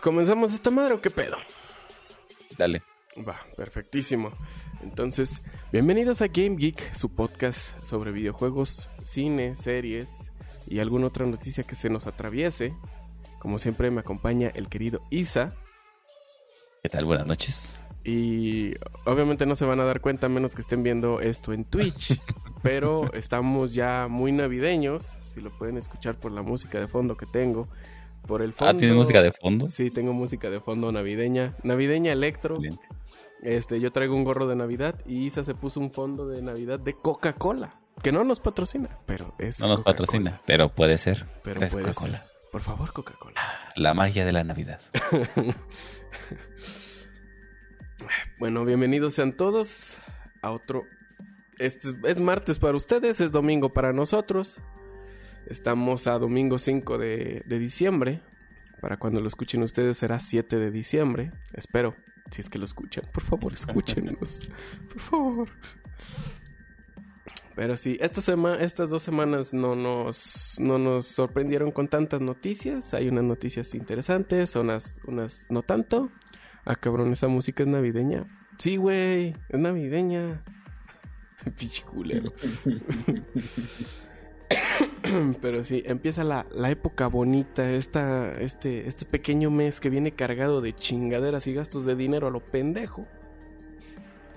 ¿comenzamos esta madre o qué pedo? Dale. Va, perfectísimo. Entonces, bienvenidos a Game Geek, su podcast sobre videojuegos, cine, series y alguna otra noticia que se nos atraviese. Como siempre me acompaña el querido Isa. ¿Qué tal? Buenas noches. Y obviamente no se van a dar cuenta a menos que estén viendo esto en Twitch. pero estamos ya muy navideños. Si lo pueden escuchar por la música de fondo que tengo. Por el fondo. Ah, ¿tiene música de fondo? Sí, tengo música de fondo navideña. Navideña electro. Excelente. Este, yo traigo un gorro de Navidad y Isa se puso un fondo de Navidad de Coca-Cola. Que no nos patrocina, pero es. No nos patrocina, pero puede ser. Pero Gracias, puede Coca-Cola. Por favor, Coca-Cola. La magia de la Navidad. bueno, bienvenidos sean todos a otro. Este es, es martes para ustedes, es domingo para nosotros. Estamos a domingo 5 de, de diciembre. Para cuando lo escuchen ustedes será 7 de diciembre. Espero, si es que lo escuchan. Por favor, escúchenos. Por favor. Pero sí, esta estas dos semanas no nos, no nos sorprendieron con tantas noticias. Hay unas noticias interesantes, unas, unas no tanto. Ah, cabrón, esa música es navideña. Sí, güey, es navideña. Pinche culero. Pero sí, empieza la, la época bonita, esta, este, este pequeño mes que viene cargado de chingaderas y gastos de dinero a lo pendejo.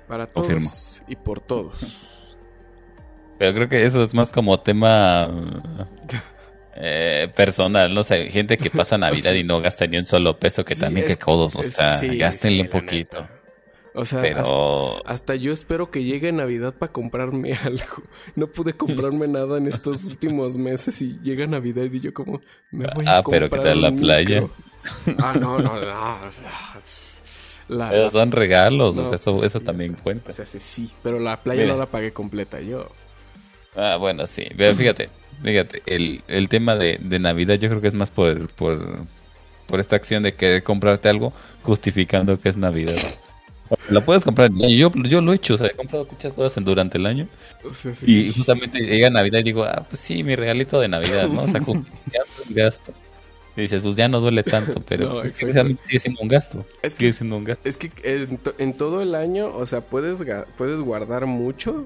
Para todos Confirmo. y por todos. Pero creo que eso es más como tema eh, personal, no sé, gente que pasa Navidad y no gasta ni un solo peso, que Sí, también es- que codos, o sea, sí, gástenle sí, un poquito. neta. O sea, hasta, Pero hasta yo espero que llegue Navidad para comprarme algo. No pude comprarme nada en estos últimos meses y llega Navidad y yo como me voy a Ah, pero ¿qué comprar tal la playa? Ah, no, no, no. La, pero son regalos, no, o sea, eso, eso sí, también o sea, cuenta. o sea, sí, sí, pero la playa Mira. no la pagué completa yo. Ah, bueno, sí. Pero fíjate, fíjate, el, el tema de, de Navidad yo creo que es más por, por, por esta acción de querer comprarte algo justificando que es Navidad. La puedes comprar en el año. Yo, yo lo he hecho, o sea, he comprado muchas cosas durante el año sí, y justamente llega Navidad y digo, ah, pues sí, mi regalito de Navidad, ¿no? O sea, justificando el gasto. Y dices, pues ya no duele tanto, pero No, pues, es que exacto. realmente sigue siendo un gasto. Es que- Sigue siendo un gasto. Es que en, to- en todo el año, o sea, puedes, puedes guardar mucho,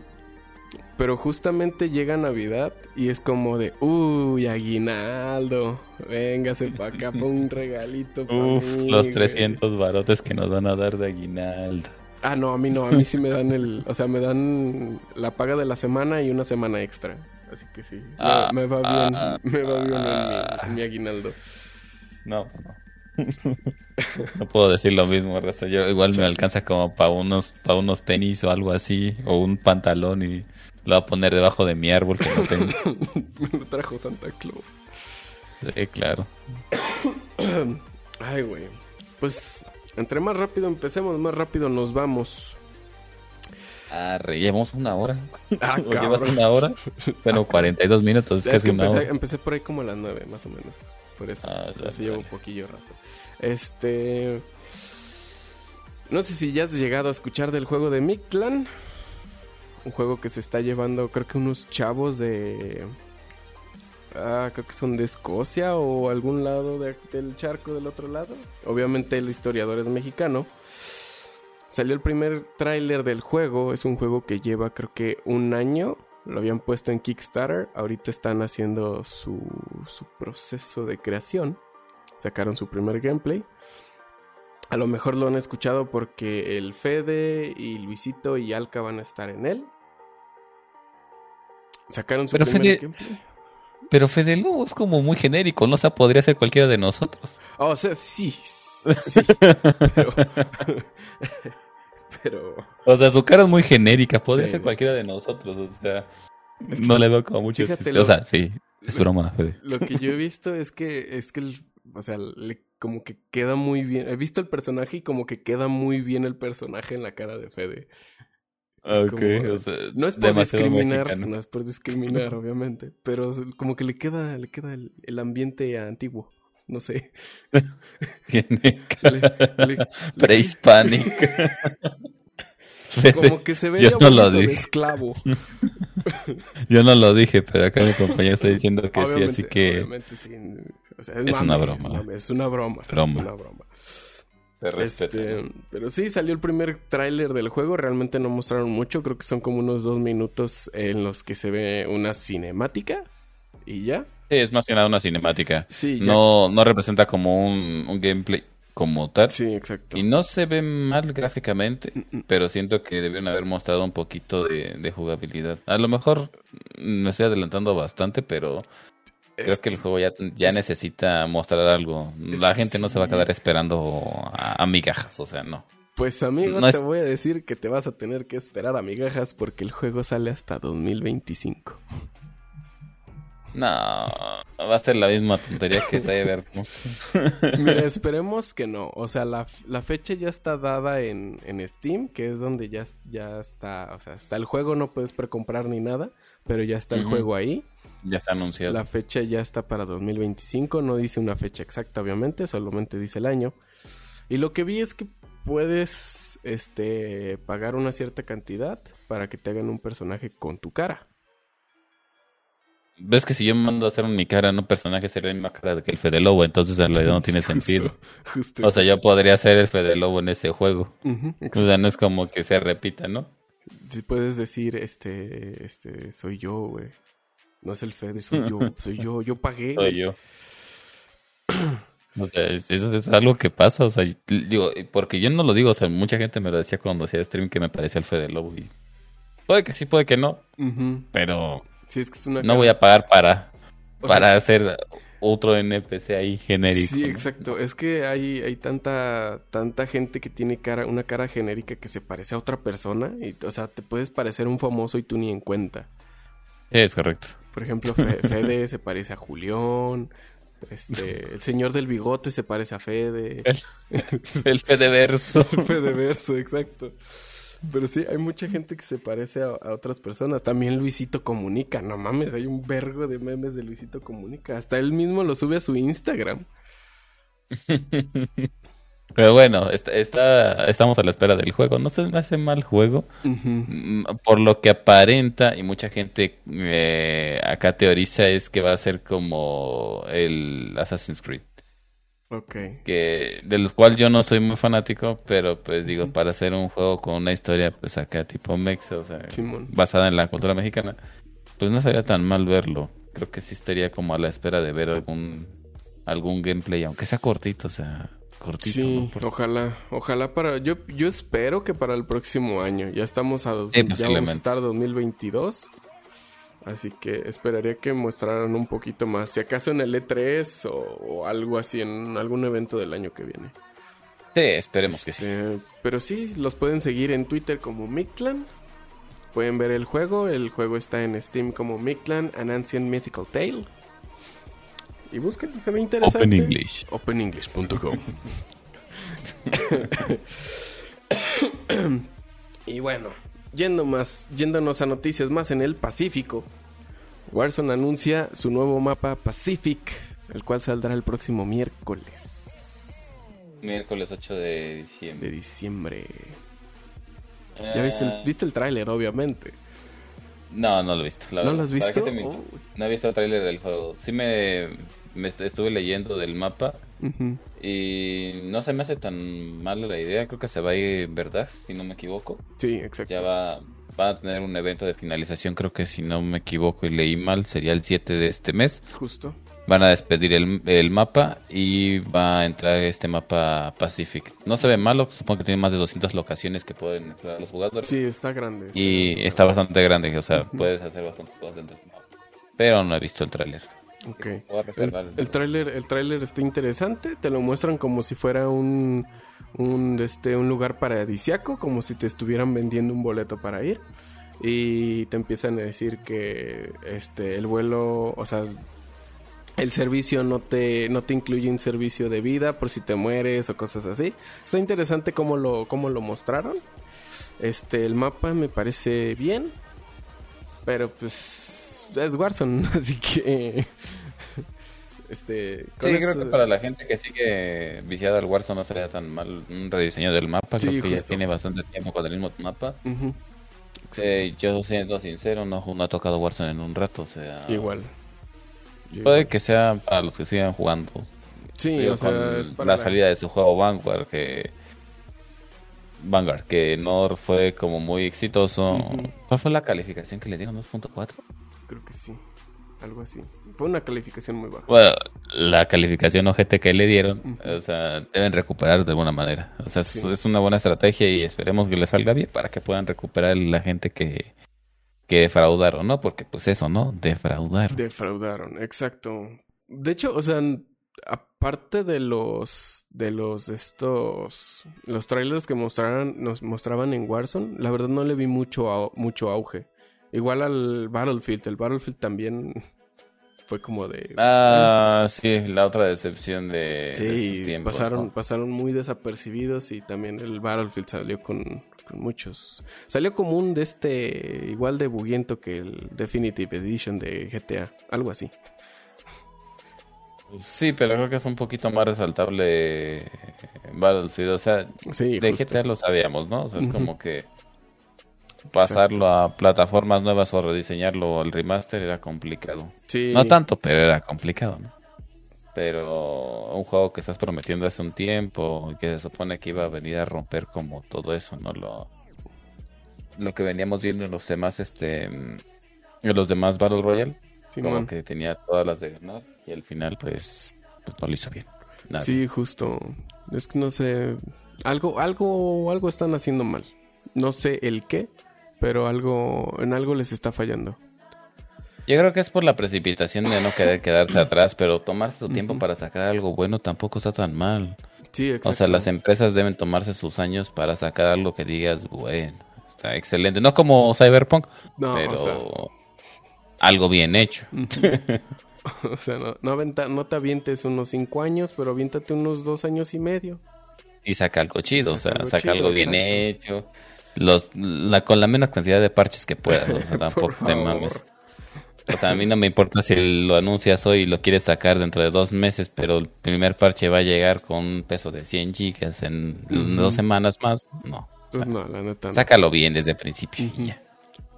pero justamente llega Navidad y es como de, uy, aguinaldo, véngase para acá para un regalito. pa' Uf, mí, los güey". 300 barotes que nos van a dar de aguinaldo. Ah, no, a mí no, a mí sí me dan el, o sea, me dan la paga de la semana y una semana extra. Así que sí, me- Ah, me, va bien, ah, me va bien en mi- ah. en mi aguinaldo. No, pues no. no puedo decir lo mismo. Yo igual me alcanza como para unos, para unos tenis o algo así, o un pantalón y lo voy a poner debajo de mi árbol que no tengo. me lo trajo Santa Claus. Sí, claro. Ay, güey. Pues entre más rápido empecemos, más rápido nos vamos. Ah, re, llevamos una hora. Ah, ¿O llevas una hora? Bueno, 42 minutos, es casi que una empecé, hora. empecé por ahí como a las nueve, más o menos. Por eso. Ah, ya, eso llevo un poquillo rato. Este. No sé si ya has llegado a escuchar del juego de Mictlan. Un juego que se está llevando, creo que unos chavos de. Ah, creo que son de Escocia o algún lado de- del charco del otro lado. Obviamente el historiador es mexicano. Salió el primer tráiler del juego. Es un juego que lleva creo que un año. Lo habían puesto en Kickstarter. Ahorita están haciendo su, su proceso de creación. Sacaron su primer gameplay. A lo mejor lo han escuchado porque el Fede y Luisito y Alca van a estar en él. Sacaron su Pero primer Fede- gameplay. Pero Fede Lobo es como muy genérico, ¿no? O sea, podría ser cualquiera de nosotros. Oh, o sea, sí. sí, pero. pero. O sea, su cara es muy genérica, podría Sí, ser cualquiera de nosotros, o sea, Es que- no le veo como mucho lo- O sea, sí, es broma, Fede. Lo que yo he visto es que. Es que. el- o sea, le- como que queda muy bien. He visto el personaje y como que queda muy bien el personaje en la cara de Fede. Es Ok, como- o sea, No es por discriminar, mexicano. no es por discriminar, obviamente, pero como que le queda, le queda el, el ambiente antiguo, no sé. Tiene prehispánica. como que se ve Yo no lo de esclavo. Yo no lo dije, pero acá mi compañero está diciendo que sí, así que obviamente sí. O sea, Es una broma. Es, mame, es una broma. Broma. Es una broma. Se respeta. Este, pero sí, salió el primer tráiler del juego. Realmente no mostraron mucho. Creo que son como unos dos minutos en los que se ve una cinemática. Y ya. Sí, es más que nada una cinemática. Sí, ya. No, no representa como un, un gameplay como tal. Sí, exacto. Y no se ve mal gráficamente, Mm, mm. pero siento que debieron haber mostrado un poquito de, de jugabilidad. A lo mejor me estoy adelantando bastante, pero creo que el juego ya, ya necesita mostrar algo. La gente no se va a quedar esperando a, a migajas, o sea, no. Pues amigo, No te es- voy a decir que te vas a tener que esperar a migajas porque el juego sale hasta 2025. No, va a ser la misma tontería que Cyberpunk. Mira, esperemos que no. O sea, la, la fecha ya está dada en, en Steam, que es donde ya, ya está. O sea, está el juego, no puedes precomprar ni nada, pero ya está el juego ahí. Ya está anunciado. La fecha ya está para 2025, no dice una fecha exacta, obviamente, solamente dice el año. Y lo que vi es que puedes este pagar una cierta cantidad para que te hagan un personaje con tu cara. Ves que si yo mando a hacer mi cara en un personaje sería la misma cara que el Fede Lobo, entonces en realidad no tiene sentido. Justo. O sea, yo podría ser el Fede Lobo en ese juego. Ujú, O sea, no es como que se repita, ¿no? Si puedes decir, este, este, soy yo, güey. No es el Fede, soy yo, soy yo, yo pagué. Soy yo. O sea, es- eso es algo que pasa, o sea, digo, porque yo no lo digo, o sea, mucha gente me lo decía cuando hacía stream que me parecía el Fede Lobo y puede que sí, puede que no, pero Sí, es que es una no voy a pagar para, O para sea, hacer otro NPC ahí genérico. Sí, exacto. Es que hay, hay tanta, tanta gente que tiene cara, una cara genérica que se parece a otra persona. Y, o sea, te puedes parecer un famoso y tú ni en cuenta. Es correcto. Por ejemplo, Fe- Fede se parece a Julián. Este, el señor del bigote se parece a Fede. El Fede Verso. Fede Verso, exacto. Pero sí, hay mucha gente que se parece a, a otras personas. También Luisito Comunica. No mames, hay un vergo de memes de Luisito Comunica. Hasta él mismo lo sube a su Instagram. Pero bueno, está, está- estamos a la espera del juego. No se me hace mal juego. Mm, Por lo que aparenta y mucha gente eh, acá teoriza es que va a ser como el Assassin's Creed. Ok. Que, de los cual yo no soy muy fanático, pero pues digo, para hacer un juego con una historia pues acá tipo Mexa, o sea, Simón. basada en la cultura mexicana, pues no sería tan mal verlo. Creo que sí estaría como a la espera de ver algún algún gameplay, aunque sea cortito, o sea, cortito. Sí, ojalá, ojalá para, yo, yo espero que para el próximo año, ya estamos a dos, Sí, ya vamos a estar 2022, así que esperaría que mostraran un poquito más, si acaso en el E3 o, o algo así, en algún evento del año que viene. Sí, esperemos que sí. Este, pero sí, los pueden seguir en Twitter como Mictlan, pueden ver el juego, el juego está en Steam como Mictlan, An Ancient Mythical Tale, y busquen, se ve interesante. Open English. openenglish.com. y bueno, yendo más, yéndonos a noticias más en el Pacífico, Warzone anuncia su nuevo mapa Pacific, el cual saldrá el próximo miércoles Miércoles 8 de de diciembre. diciembre. Ya viste el, viste el tráiler, obviamente. No, no lo he visto. la ¿No verdad. lo has ¿Para qué visto? Oh. No he visto el tráiler del juego. Sí me, me est- estuve leyendo del mapa y no se me hace tan mala la idea. Creo que se va a ir, ¿verdad? Si no me equivoco. Sí, exacto. Ya va, va a tener un evento de finalización. Creo que si no me equivoco y leí mal, sería el 7 de este mes. Justo. Van a despedir el, el mapa y va a entrar este mapa Pacific. No se ve malo, supongo que tiene más de 200 locaciones que pueden explorar los jugadores. Sí, está grande. está Y grande. está bastante grande, o sea, puedes hacer bastantes cosas dentro del mapa. Pero no he visto el tráiler. Ok. Voy a El, el tráiler el tráiler está interesante, te lo muestran como si fuera un un este un lugar paradisiaco, como si te estuvieran vendiendo un boleto para ir y te empiezan a decir que este el vuelo, o sea, el servicio no te no te incluye un servicio de vida por si te mueres o cosas así. Está interesante cómo lo cómo lo mostraron. Este el mapa me parece bien, pero pues es Warzone, así que este Sí, eso- creo que para la gente que sigue viciada al Warzone no sería tan mal un rediseño del mapa. Sí, creo que ya tiene bastante tiempo con el mismo mapa. Eh, yo siendo sincero, no, no ha tocado Warzone en un rato, o sea... Igual. Puede que sea para los que sigan jugando. Sí, o sea, es para la, salida de su juego Vanguard que Vanguard que no fue como muy exitoso. ¿Cuál fue la calificación que le dieron? ¿2.4? Creo que sí, algo así. Fue una calificación muy baja. Bueno, la calificación OGT que le dieron, o sea, deben recuperar de alguna manera. O sea, es, una buena estrategia y esperemos que le salga bien para que puedan recuperar la gente que, que defraudaron, ¿no? Porque pues eso, ¿no? Defraudaron. Defraudaron, exacto. De hecho, o sea, aparte de los de los estos los trailers que mostraron nos mostraban en Warzone, la verdad no le vi mucho mucho auge. Igual al Battlefield, el Battlefield también fue como de Ah, sí, la otra decepción de, sí, pasaron pasaron muy desapercibidos y también el Battlefield salió con, con muchos. Salió como un de este igual de buguiento que el Definitive Edition de GTA, algo así. Sí, pero creo que es un poquito más resaltable Battlefield. O sea, de GTA lo sabíamos, ¿no? O sea, es como que pasarlo a plataformas nuevas o rediseñarlo al remaster era complicado. Sí. No tanto, pero era complicado, ¿no? Pero un juego que estás prometiendo hace un tiempo y que se supone que iba a venir a romper como todo eso, ¿no? Lo, lo que veníamos viendo en los demás, este, en los demás Battle Royale como que tenía todas las de ganar y al final pues, pues no lo hizo bien. Sí, justo. Es que no sé, algo, algo, algo están haciendo mal. No sé el qué, pero algo, en algo les está fallando. Yo creo que es por la precipitación de no querer quedarse atrás, pero tomarse su tiempo para sacar algo bueno tampoco está tan mal. Sí, exacto. O sea, las empresas deben tomarse sus años para sacar algo que digas, bueno, está excelente. No como Cyberpunk, pero algo bien hecho. o sea, no, no, te avientes unos cinco años, pero aviéntate unos dos años y medio. Y saca algo chido, o sea, saca algo bien hecho. Los, la, con la menos cantidad de parches que puedas, o sea, tampoco te mames. O sea, a mí no me importa si lo anuncias hoy y lo quieres sacar dentro de dos meses, pero el primer parche va a llegar con un peso de 100 gigas en dos semanas más. No. Pues no, la neta Sácalo bien desde el principio ya.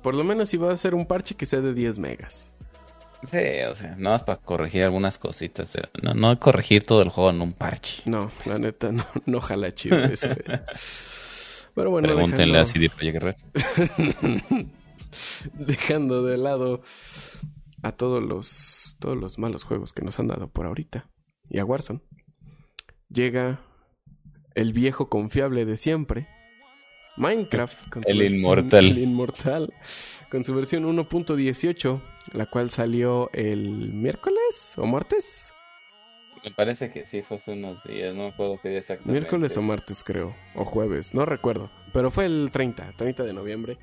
Por lo menos si va a ser un parche que sea de 10 megas. Sí, o sea, no es para corregir algunas cositas. No, no corregir todo el juego en un parche. No, la neta, no, no jala chido eso. Pero bueno, Pregúntenle a CD Projekt Red. dejando de lado a todos los, todos los malos juegos que nos han dado por ahorita y a Warzone, llega el viejo confiable de siempre, Minecraft. Con el inmortal. El inmortal. Con su versión 1.18, la cual salió el miércoles o martes. Me parece que sí, fue hace unos días, no puedo pedir exactamente. Miércoles o martes, creo. O jueves, no recuerdo. Pero fue el 30, 30 de noviembre.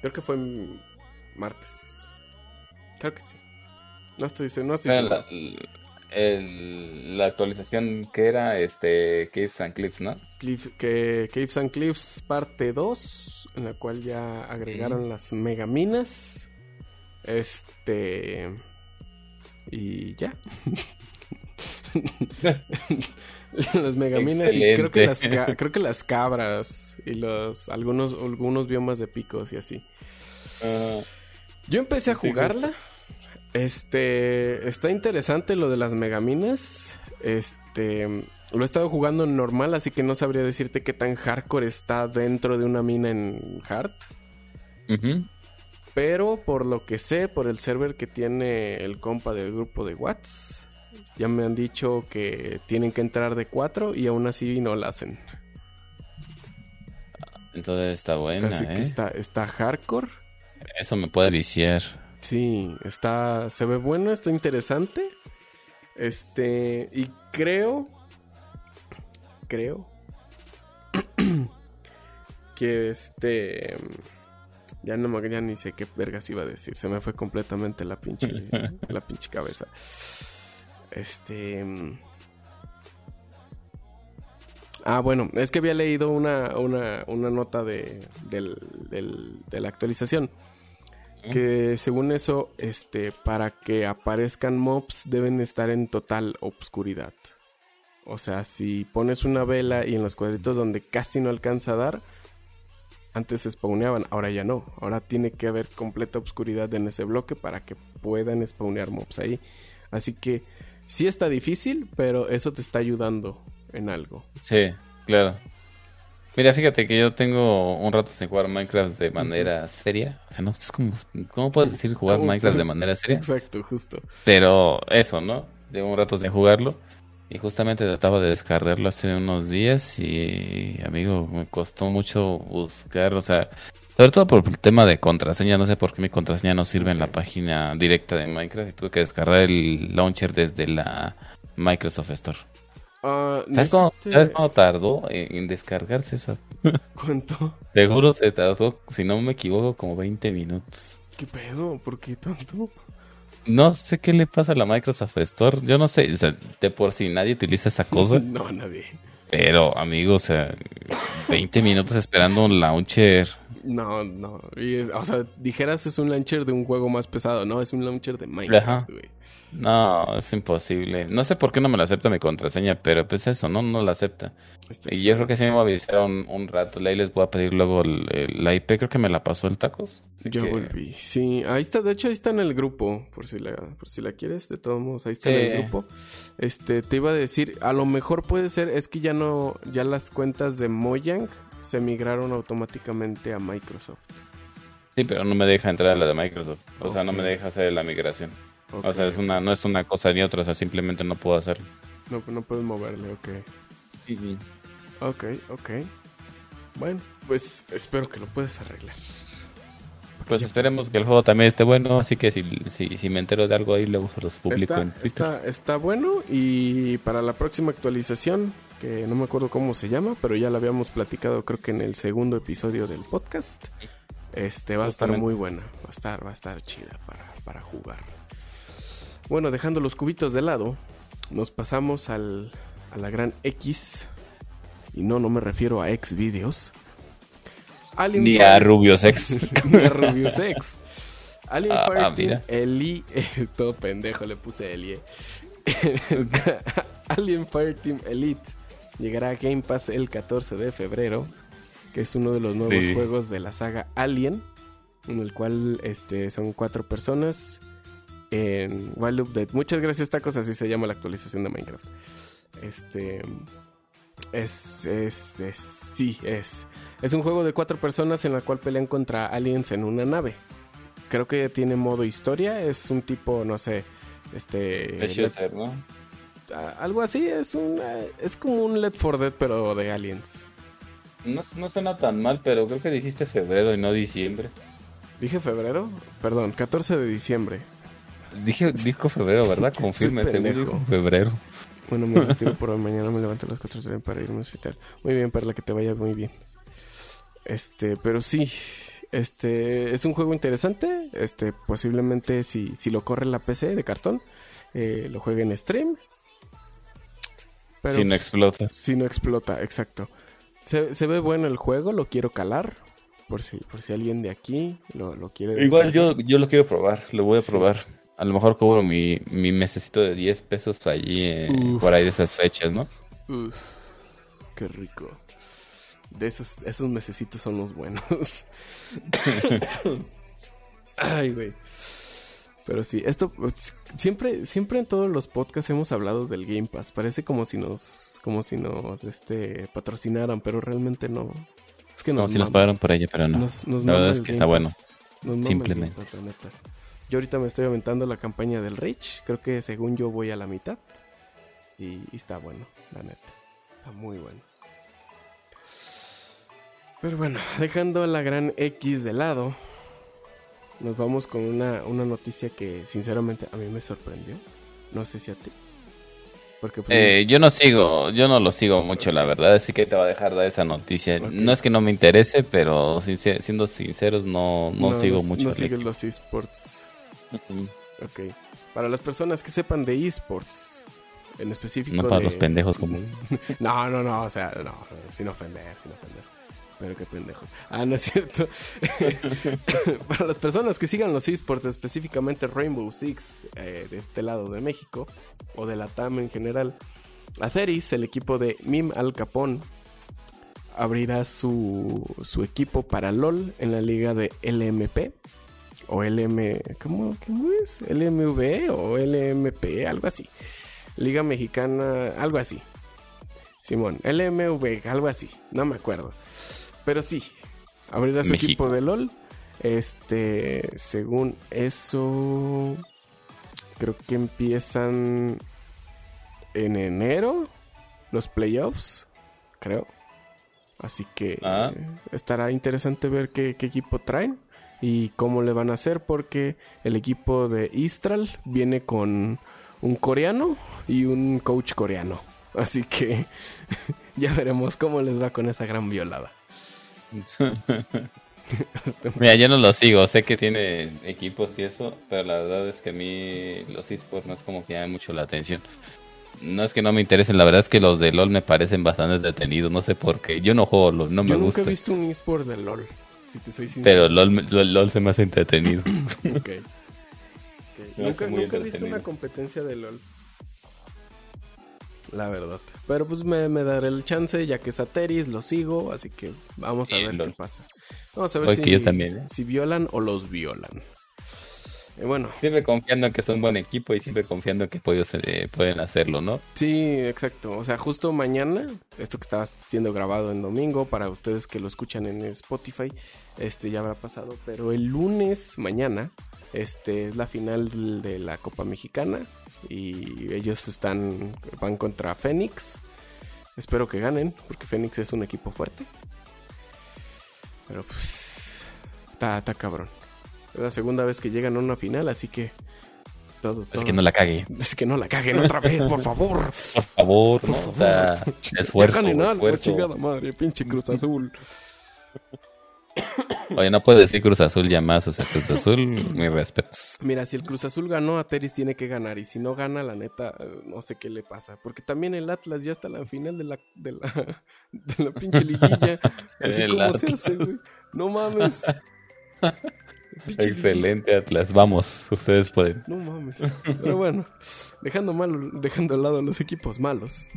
Creo que fue martes. Creo que sí. No estoy, no estoy seguro el, la actualización que era este Caves and Cliffs, ¿no? que, Caves and Cliffs parte 2, en la cual ya agregaron las megaminas. Este. Y ya. las megaminas y creo que las, creo que las cabras y los algunos algunos biomas de picos y así. Ah. Yo empecé a jugarla. Este, está interesante lo de las megaminas. Este, lo he estado jugando en normal, así que no sabría decirte qué tan hardcore está dentro de una mina en hard. Pero por lo que sé, por el server que tiene el compa del grupo de Watts, ya me han dicho que tienen que entrar de cuatro y aún así no lo hacen. Entonces está buena, Así que ¿eh? está, está hardcore. Eso me puede viciar. Sí, está, se ve bueno, está interesante. Este, y creo, creo que este, ya no me, ya ni sé qué vergas iba a decir, se me fue completamente la pinche, la pinche cabeza. Este, Ah, bueno, es que había leído una, una, una nota de, del, de la actualización que según eso, este, para que aparezcan mobs deben estar en total obscuridad. O sea, si pones una vela y en los cuadritos donde casi no alcanza a dar, antes se spawneaban, ahora ya no. Ahora tiene que haber completa obscuridad en ese bloque para que puedan spawnear mobs ahí. Así que sí está difícil, pero eso te está ayudando en algo. Sí, claro. Mira, fíjate que yo tengo un rato sin jugar Minecraft de manera seria. O sea, no, es como, ¿cómo puedes decir jugar ¿Cómo Minecraft de manera seria? Exacto, justo. Pero eso, ¿no? Llevo un rato sin jugarlo. Y justamente trataba de descargarlo hace unos días y, amigo, me costó mucho buscar, o sea, sobre todo por el tema de contraseña, no sé por qué mi contraseña no sirve en la página directa de Minecraft y tuve que descargar el launcher desde la Microsoft Store. Ah, ¿Sabes cómo, necesite- ¿sabes cómo tardó en, en descargarse eso? ¿Cuánto? Seguro se tardó, si no me equivoco, como 20 minutos. ¿Qué pedo? ¿Por qué tanto? No sé qué le pasa a la Microsoft Store. Yo no sé, o sea, de por sí nadie utiliza esa cosa. No, nadie. Pero, amigo, o sea, 20 minutos esperando un launcher. No, no. Y es- o sea, dijeras es un launcher de un juego más pesado, ¿no? Es un launcher de Minecraft, güey. No, es imposible. No sé por qué no me la acepta mi contraseña, pero pues eso, no, no la acepta. Este Y yo creo que sí me va a avisar un, un rato. Ahí les voy a pedir luego el, el- la IP, creo que me la pasó el tacos. Así que- volví. Sí, ahí está, de hecho ahí está en el grupo, por si la, por si la quieres, de todos modos, ahí está en el grupo. Este, te iba a decir, a lo mejor puede ser, es que ya no, ya las cuentas de Mojang se migraron automáticamente a Microsoft. Sí, pero no me deja entrar a la de Microsoft. O sea, no me deja hacer la migración. O sea, es una, no es una cosa ni otra, o sea, simplemente no puedo hacerlo. No, no puedes moverle, ok. Ok, ok. Bueno, pues espero que lo puedes arreglar. Pues esperemos que el juego también esté bueno, así que si, si, si me entero de algo ahí, luego se los publico Está, en Twitter. está, está bueno y para la próxima actualización, que no me acuerdo cómo se llama, pero ya la habíamos platicado creo que en el segundo episodio del podcast, este va a estar muy buena, va a estar, va a estar chida para, para jugar. Bueno, dejando los cubitos de lado, nos pasamos al, a la gran X, y no, no me refiero a Xvideos. Alien Ni Fire- a Rubios X. ni a Rubius X. Alien Ah, Fireteam mira. Eli, todo pendejo le puse Eli. eh. Alien Fireteam Elite llegará a Game Pass el 14 de febrero, que es uno de los nuevos Sí. juegos de la saga Alien, en el cual este son cuatro personas en Wild Update. Muchas gracias, tacos, así se llama la actualización de Minecraft. Este es, es, es sí, es es un juego de cuatro personas en la cual pelean contra aliens en una nave. Creo que tiene modo historia. Es un tipo, no sé, este... Shooter, ¿no? Algo así. Es un, eh, es como un Left 4 Dead, pero de aliens. no No suena tan mal, pero creo que dijiste febrero y no diciembre. ¿Dije febrero? Perdón, 14 de diciembre. Dije, dijo febrero, ¿verdad? Confirme, dijo febrero. Bueno, me retiro por hoy. Mañana me levanto a las 4 de para irme a hospital. Muy bien, Perla, que te vaya muy bien. Este, pero sí. Este, es un juego interesante. Este, posiblemente si, si lo corre la PC de cartón, eh, lo juegue en stream. Pero si no explota. si no explota, exacto. Se, se ve bueno el juego, lo quiero calar. Por si, por si alguien de aquí lo, lo quiere Igual yo, yo lo quiero probar, lo voy a probar. A lo mejor cobro mi, mi mesecito de 10 pesos allí eh, por ahí de esas fechas, ¿no? Uf, qué rico. De esos, esos mesecitos son los buenos. Ay, güey. Pero sí, esto pues, siempre, siempre en todos los podcasts hemos hablado del Game Pass. Parece como si nos, como si nos, este, patrocinaran, pero realmente no. Es que Como nos si nos pagaron por ella, pero no. Nos- nos La verdad es que está bueno. Pass. Nos el Simplemente. Pass. Yo ahorita me estoy aventando la campaña del Rage. Creo que según yo voy a la mitad. Y, y está bueno, la neta. Está muy bueno. Pero bueno, dejando la gran X de lado, nos vamos con una, una noticia que sinceramente a mí me sorprendió. No sé si a ti. Porque pues, Eh, yo no sigo, yo no lo sigo mucho, la verdad, así que te va a dejar dar esa noticia. Ok. No es que no me interese, pero sincer- siendo sinceros, no, no, sigo no- mucho. No equipo. los esports. Ok. Para las personas que sepan de esports, en específico. No para de- los pendejos como- No, no, no, o sea, no, sin ofender, sin ofender. Pero qué pendejos. Ah, no es cierto. para las personas que sigan los esports, específicamente Rainbow Six, eh, de este lado de México, o de la TAM en general, Aceris, el equipo de Mim Al Capón, abrirá su, su equipo para LOL en la liga de LMP o LM, ¿cómo, ¿cómo es? LMV o LMP, algo así. Liga Mexicana, algo así. Simón, LMV, algo así, no me acuerdo. Pero sí, abrirá su equipo de LOL. Este, según eso, creo que empiezan en enero los playoffs, creo. Así que Ah. estará interesante ver qué, qué equipo traen y cómo le van a hacer porque el equipo de Istral viene con un coreano y un coach coreano. Así que ya veremos cómo les va con esa gran violada. Mira, yo no lo sigo, sé que tiene equipos y eso, pero la verdad es que a mí los esports no es como que llamen mucho la atención. No es que no me interesen, la verdad es que los de LOL me parecen bastante entretenidos, no sé por qué. Yo no juego LOL, no me Yo nunca gusta. he visto un eSport de LOL, si te soy sincero. Pero LOL, LOL, LOL se me hace entretenido. Ok. Nunca, nunca he visto una competencia de LOL. La verdad. Pero pues me, me daré el chance, ya que es Ateris, lo sigo, así que vamos a ver LOL. qué pasa. Vamos a ver si, yo también, ¿eh? si violan o los violan. Eh, bueno, Siempre confiando en que son un buen equipo y siempre confiando en que pueden, eh, pueden hacerlo, ¿no? sí, exacto. O sea, justo mañana, esto que está siendo grabado en domingo, para ustedes que lo escuchan en Spotify, este ya habrá pasado. Pero el lunes, mañana, este es la final de la Copa Mexicana. Y ellos están, van contra Fénix. Espero que ganen, porque Fénix es un equipo fuerte. Pero pues, está, está cabrón. Es la segunda vez que llegan a una final, así que todo, Es que no la cague. es que no la caguen otra vez, por favor. Por favor, ¿no? O sea, esfuerzo, ganen algo, esfuerzo. chingada madre, pinche Cruz Azul. Oye, no puedo decir Cruz Azul ya más, o sea, Cruz Azul, mis respetos. Mira, si el Cruz Azul ganó, Ateris tiene que ganar. Y si no gana, la neta, no sé qué le pasa. Porque también el Atlas ya está en la final de la, de la, de la pinche liguilla. Así El como se Atlas. hace, güey. No mames. Excelente, Atlas. Vamos, ustedes pueden. No mames. Pero bueno, dejando malo, dejando al lado los equipos malos.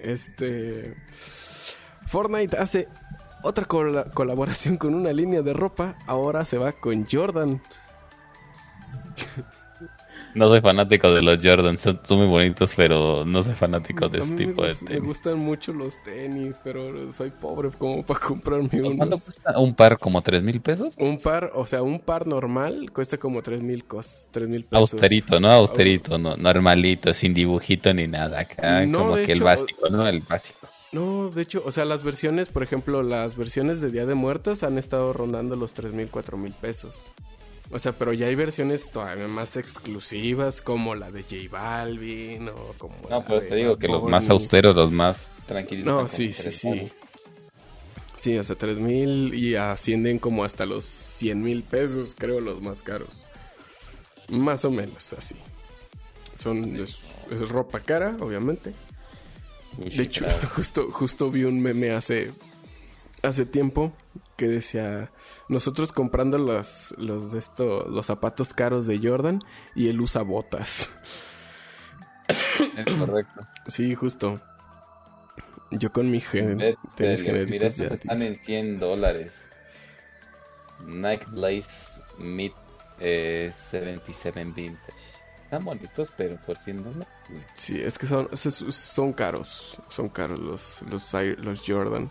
Este Fortnite hace otra cola- colaboración con una línea de ropa. Ahora se va con Jordan. No soy fanático de los Jordans, son, son muy bonitos, pero no soy fanático de A ese mí me, tipo de gus- me tenis. gustan mucho los tenis, pero soy pobre como para comprarme ¿Cuánto unos. cuesta un par? ¿Como tres mil pesos? Un par, o sea, un par normal cuesta como tres mil cos, tres mil pesos. Austerito, ¿no? Austerito, no, normalito, sin dibujito ni nada. Acá, No, como que el básico, ¿no? El básico. No, de hecho, o sea, las versiones, por ejemplo, las versiones de Día de Muertos han estado rondando los 3 mil, 4 mil pesos. O sea, pero ya hay versiones todavía más exclusivas, como la de J Balvin o como. No, la de te digo Bad que los más austeros, los más tranquilos. No, sí, sí, sí. Sí, o sea, 3 mil y ascienden como hasta los 100 mil pesos, creo, los más caros. Más o menos así. Son, es, es ropa cara, obviamente. De hecho, justo, justo vi un meme hace, hace tiempo que decía nosotros comprando los, los de esto, los zapatos caros de Jordan y él usa botas. es correcto. Sí, justo. Yo con mi gen Mira, genéticos estos están en 100 dólares. Nike Blaze Mid eh, 77 Vintage. Están bonitos, pero por 100 dólares. Sí, es que son, son, caros. Son caros los, los, los Jordan.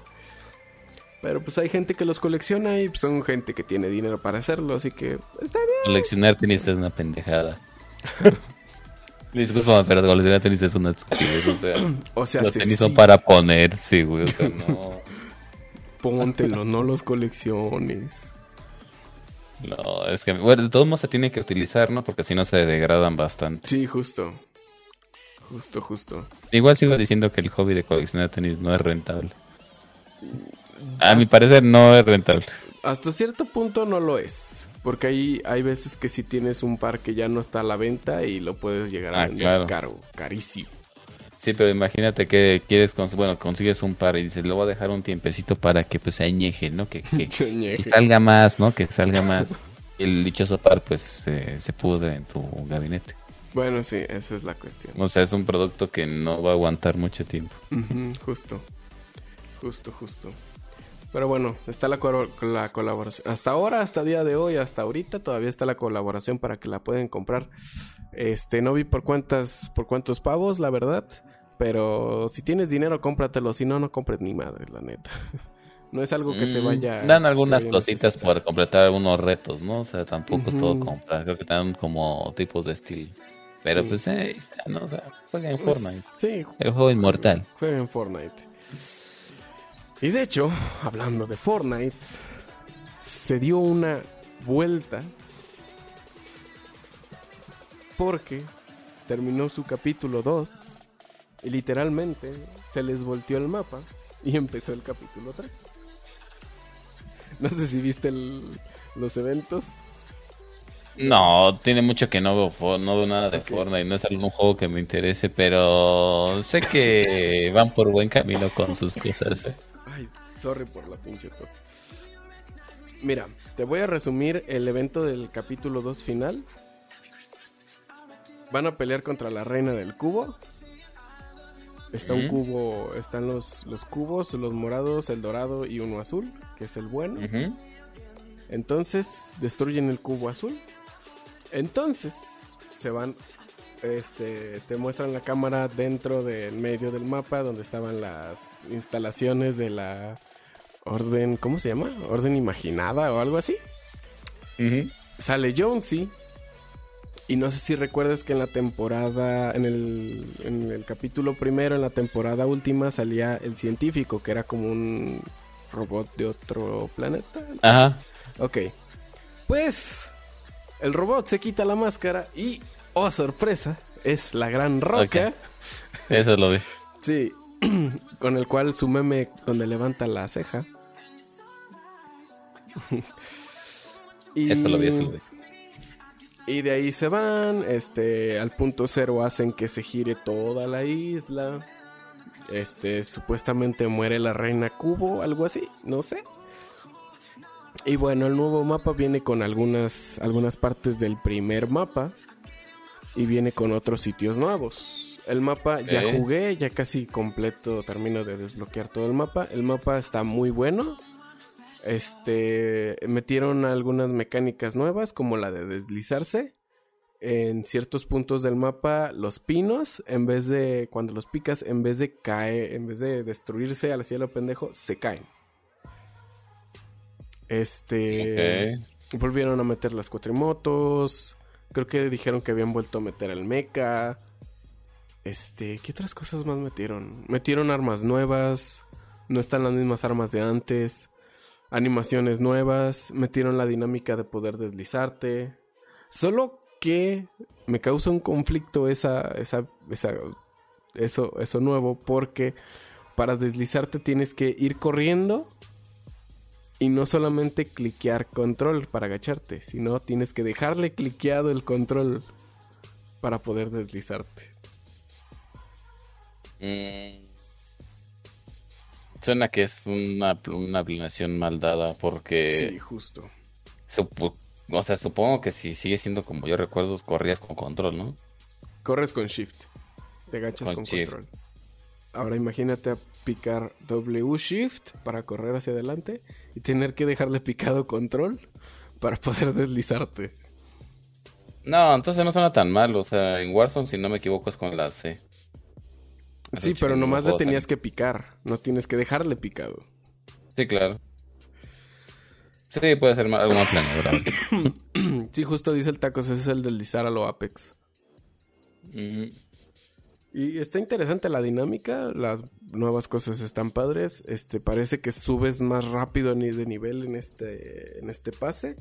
Pero pues hay gente que los colecciona y son gente que tiene dinero para hacerlo, así que está bien. Coleccionar tenis es una pendejada. Disculpa, pero coleccionar tenis es una estupidez. O sea, O sea, los tenis son para ponerse, güey. O sea, no. póntelo, no los colecciones. No, es que, bueno, de todos modos se tiene que utilizar, ¿no? Porque si no se degradan bastante. Sí, justo. Justo, justo. Igual sigo diciendo que el hobby de coleccionar tenis no es rentable. A mi parecer no es rentable. Hasta cierto punto no lo es. Porque hay, hay veces que si tienes un par que ya no está a la venta y lo puedes llegar a Ah, vender claro. caro, carísimo. Sí, pero imagínate que quieres, cons- bueno, consigues un par y dices, lo voy a dejar un tiempecito para que pues se añeje, ¿no? Que, que, que Ñeje. salga más, ¿no? Que salga más. Y el dichoso par pues eh, se pudre en tu gabinete. Bueno, sí, esa es la cuestión. O sea, es un producto que no va a aguantar mucho tiempo. Justo. Justo, justo. Pero bueno, está la, la colaboración. Hasta ahora, hasta día de hoy, hasta ahorita, todavía está la colaboración para que la pueden comprar. Este, no vi por cuántas, por cuántos pavos, la verdad. Pero si tienes dinero, cómpratelo. Si no, no compres ni madre, la neta. No es algo que te Mm, vaya. Dan algunas cositas por completar algunos retos, ¿no? O sea, tampoco es todo Ujú. comprar. Creo que dan como tipos de estilo. Pero Sí. pues, ahí está, ¿no? O sea, juega en Pues, Fortnite. Sí, El juego inmortal. Juega en Fortnite. Y de hecho, hablando de Fortnite, se dio una vuelta porque terminó su capítulo 2 y literalmente se les volteó el mapa y empezó el capítulo 3. No sé si viste el- los eventos. No, tiene mucho que no veo, no veo nada de Ok. Fortnite. No es algún juego que me interese, pero sé que van por buen camino con sus cosas. ¿eh? Ay, sorry por la pinche tos. Mira, te voy a resumir el evento del capítulo 2 final. Van a pelear contra la reina del cubo. Está un cubo, están los, los cubos, los morados, el dorado y uno azul, que es el bueno. Entonces destruyen el cubo azul. Entonces se van, este, te muestran la cámara dentro del medio del mapa donde estaban las instalaciones de la orden, ¿cómo se llama? Orden imaginada o algo así. Sale Jonesy. Y no sé si recuerdas que en la temporada, en el, en el capítulo primero, en la temporada última, salía el científico, que era como un robot de otro planeta. Ajá. Ok. Pues el robot se quita la máscara y, oh sorpresa, es la gran roca. Eso lo vi. Sí, con el cual su meme donde levanta la ceja. y, Eso lo vi, eso lo vi. Y de ahí se van, este, al punto cero hacen que se gire toda la isla. Este, supuestamente muere la reina Cubo, algo así, no sé. Y bueno, el nuevo mapa viene con algunas, algunas partes del primer mapa y viene con otros sitios nuevos. El mapa ya jugué, ya casi completo, termino de desbloquear todo el mapa. El mapa está muy bueno. Este, metieron algunas mecánicas nuevas como la de deslizarse. En ciertos puntos del mapa, los pinos, en vez de, cuando los picas, en vez de caer, en vez de destruirse al cielo pendejo, se caen. Este, volvieron a meter las cuatrimotos. Creo que dijeron que habían vuelto a meter el mecha. Este, ¿qué otras cosas más metieron? Metieron armas nuevas. No están las mismas armas de antes. Animaciones nuevas. Metieron la dinámica de poder deslizarte. Solo que me causa un conflicto esa, esa, esa, eso, eso nuevo. Porque para deslizarte tienes que ir corriendo. Y no solamente cliquear control para agacharte, sino tienes que dejarle cliqueado el control para poder deslizarte. Mm. Suena que es una, una planeación mal dada porque, sí, justo. supo- o sea, supongo que si sigue siendo como yo recuerdo, corrías con control, ¿no? Corres con shift. Te agachas Con con, control. Ahora imagínate a picar W shift para correr hacia adelante y tener que dejarle picado control para poder deslizarte. No, entonces no suena tan mal, o sea, en Warzone, si no me equivoco, es con la C. Sí, pero nomás le tenías que picar, no tienes que dejarle picado. Sí, claro. Sí, puede ser algo más planeado. sí, justo dice el tacos, ese es el deslizar a lo Apex. Ujú. Y está interesante la dinámica, las nuevas cosas están padres. Este parece que subes más rápido ni de nivel en este en este pase.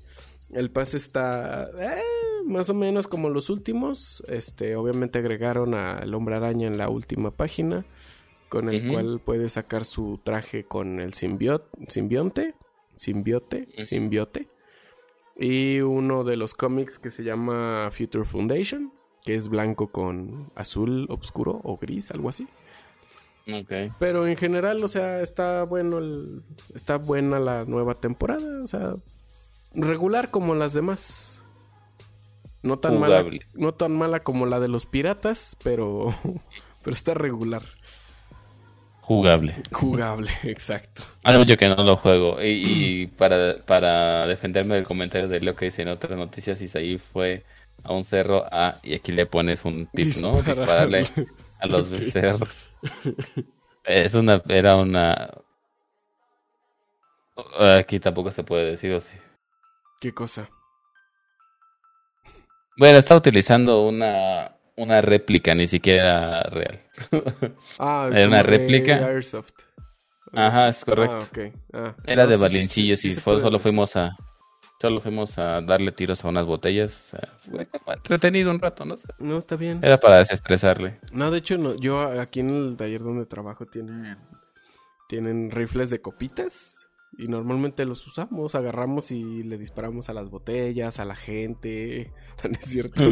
El pase está eh, más o menos como los últimos. Este, obviamente agregaron al Hombre Araña en la última página con el cual puede sacar su traje con el simbionte, simbiote, simbiote. Y uno de los cómics que se llama Future Foundation, que es blanco con azul oscuro o gris, algo así. Ok. Pero en general, o sea, está bueno el- está buena la nueva temporada, o sea, regular como las demás. No tan mala, no tan mala como la de los piratas, pero pero está regular. jugable. Jugable, exacto. Hace mucho que no lo juego. Y, y para, para defenderme del comentario de lo que dice en otras noticias, Isaí fue a un cerro a, y aquí le pones un tip, ¿no? Dispararle a los cerros. Es una, era una... Aquí tampoco se puede decir, o sí. ¿Qué cosa? Bueno, está utilizando una, una réplica, ni siquiera real. Ah, Era una réplica. Airsoft. Ajá, es correcto. Ah. Ah, Era no, de sí, Valencillos sí, y sí fue- solo decir. fuimos a solo fuimos a darle tiros a unas botellas. O sea, fue entretenido un rato, no. No, está bien. Era para desestresarle. No, de hecho, no, yo aquí en el taller donde trabajo tienen, tienen rifles de copitas y normalmente los usamos, agarramos y le disparamos a las botellas, a la gente. No es cierto.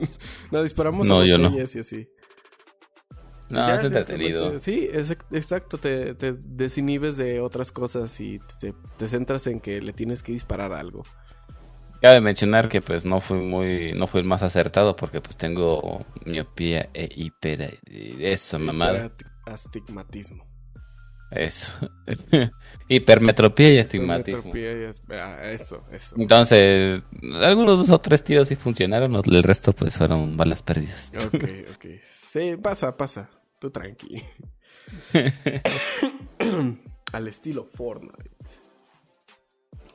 no, disparamos No, a yo no. botellas y así. No, Ya, es entretenido. te- Sí, es, exacto, te, te desinhibes de otras cosas y te, te centras en que le tienes que disparar a algo. Cabe mencionar que pues no fui muy, no fui el más acertado porque pues tengo miopía e hiper eso, mamada. Astigmatismo. Eso. Hipermetropía y estigmatismo. Hipermetropía y ah, Eso, eso. Entonces, algunos dos o tres tiros sí funcionaron, el resto pues fueron balas perdidas. Ok, ok. Sí, pasa, pasa. Tú tranqui. Al estilo Fortnite.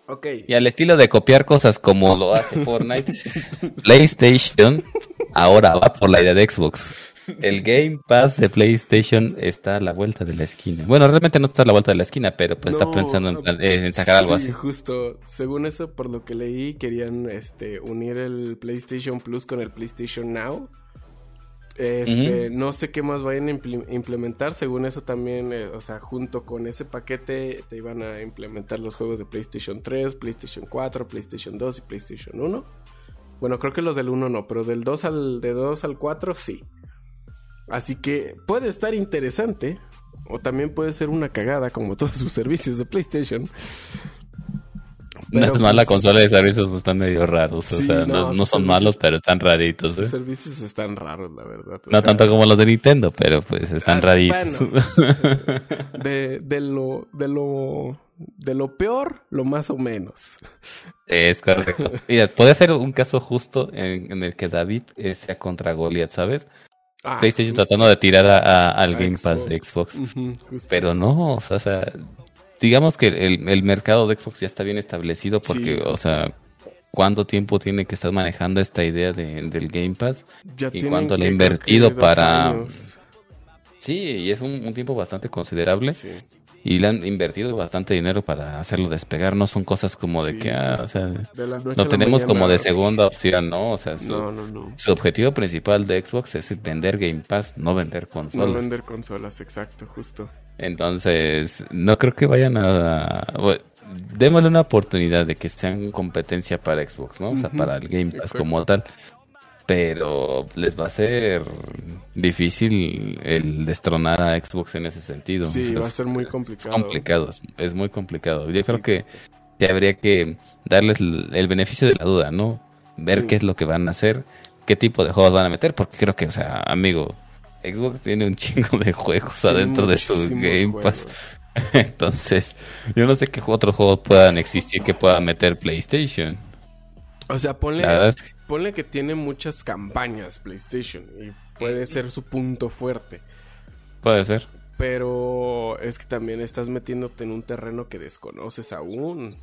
Ok. Y al estilo de copiar cosas como lo hace Fortnite, PlayStation ahora va por la idea de Xbox. El Game Pass de PlayStation está a la vuelta de la esquina. Bueno, realmente no está a la vuelta de la esquina, pero pues está pensando no. eh, en sacar algo Sí, así. justo. Según eso, por lo que leí, querían este, unir el PlayStation Plus con el PlayStation Now. Este, No sé qué más vayan a impl- implementar. Según eso también, eh, o sea, junto con ese paquete te iban a implementar los juegos de PlayStation 3, PlayStation 4, PlayStation 2 y PlayStation 1. Bueno, creo que los del 1 no, pero del 2 al, de 2 al 4 sí. Así que puede estar interesante. O también puede ser una cagada como todos sus servicios de PlayStation. No es más, la pues, consola de servicios están medio raros. O sea, no, no, son malos, pero están raritos. Sus ¿eh? servicios están raros, la verdad. No sea, tanto como los de Nintendo, pero pues están ah, raritos. bueno, de, de lo, de lo, de lo peor, lo más o menos. Es correcto. Mira, puede ser un caso justo en, en el que David eh, sea contra Goliath, ¿sabes? Ah, PlayStation justo. tratando de tirar a- a- al A Game Pass de Xbox. Xbox. Pero no, o sea, o sea, digamos que el, el mercado de Xbox ya está bien establecido porque, Sí. o sea, ¿cuánto tiempo tiene que estar manejando esta idea de- del Game Pass? Ya ¿y cuánto le ha invertido para- años. Sí, y es un, un tiempo bastante considerable Sí. y le han invertido bastante dinero para hacerlo despegar. No son cosas como de Sí. que, ah, o sea, De la tenemos como de segunda opción, ¿no? O sea, su, No, no, no. su objetivo principal de Xbox es vender Game Pass, no vender No consolas. vender consolas, exacto, justo. Entonces, no creo que vayan a... bueno, démosle una oportunidad de que sean competencia para Xbox, ¿no? O sea, para el Game Pass como tal. Pero les va a ser difícil el destronar a Xbox en ese sentido. Sí, O sea, va a es- ser muy es complicado. complicado, es, muy complicado. Yo creo que habría que darles el, el beneficio de la duda, ¿no? Ver Sí. qué es lo que van a hacer, qué tipo de juegos van a meter, porque creo que, o sea, amigo, Xbox tiene un chingo de juegos Tiene adentro de su Game Pass. juegos. Entonces, yo no sé qué otros juegos puedan existir que pueda meter PlayStation. O sea, ponle, ponle que tiene muchas campañas PlayStation y puede ser su punto fuerte. puede ser. Pero es que también estás metiéndote en un terreno que desconoces aún.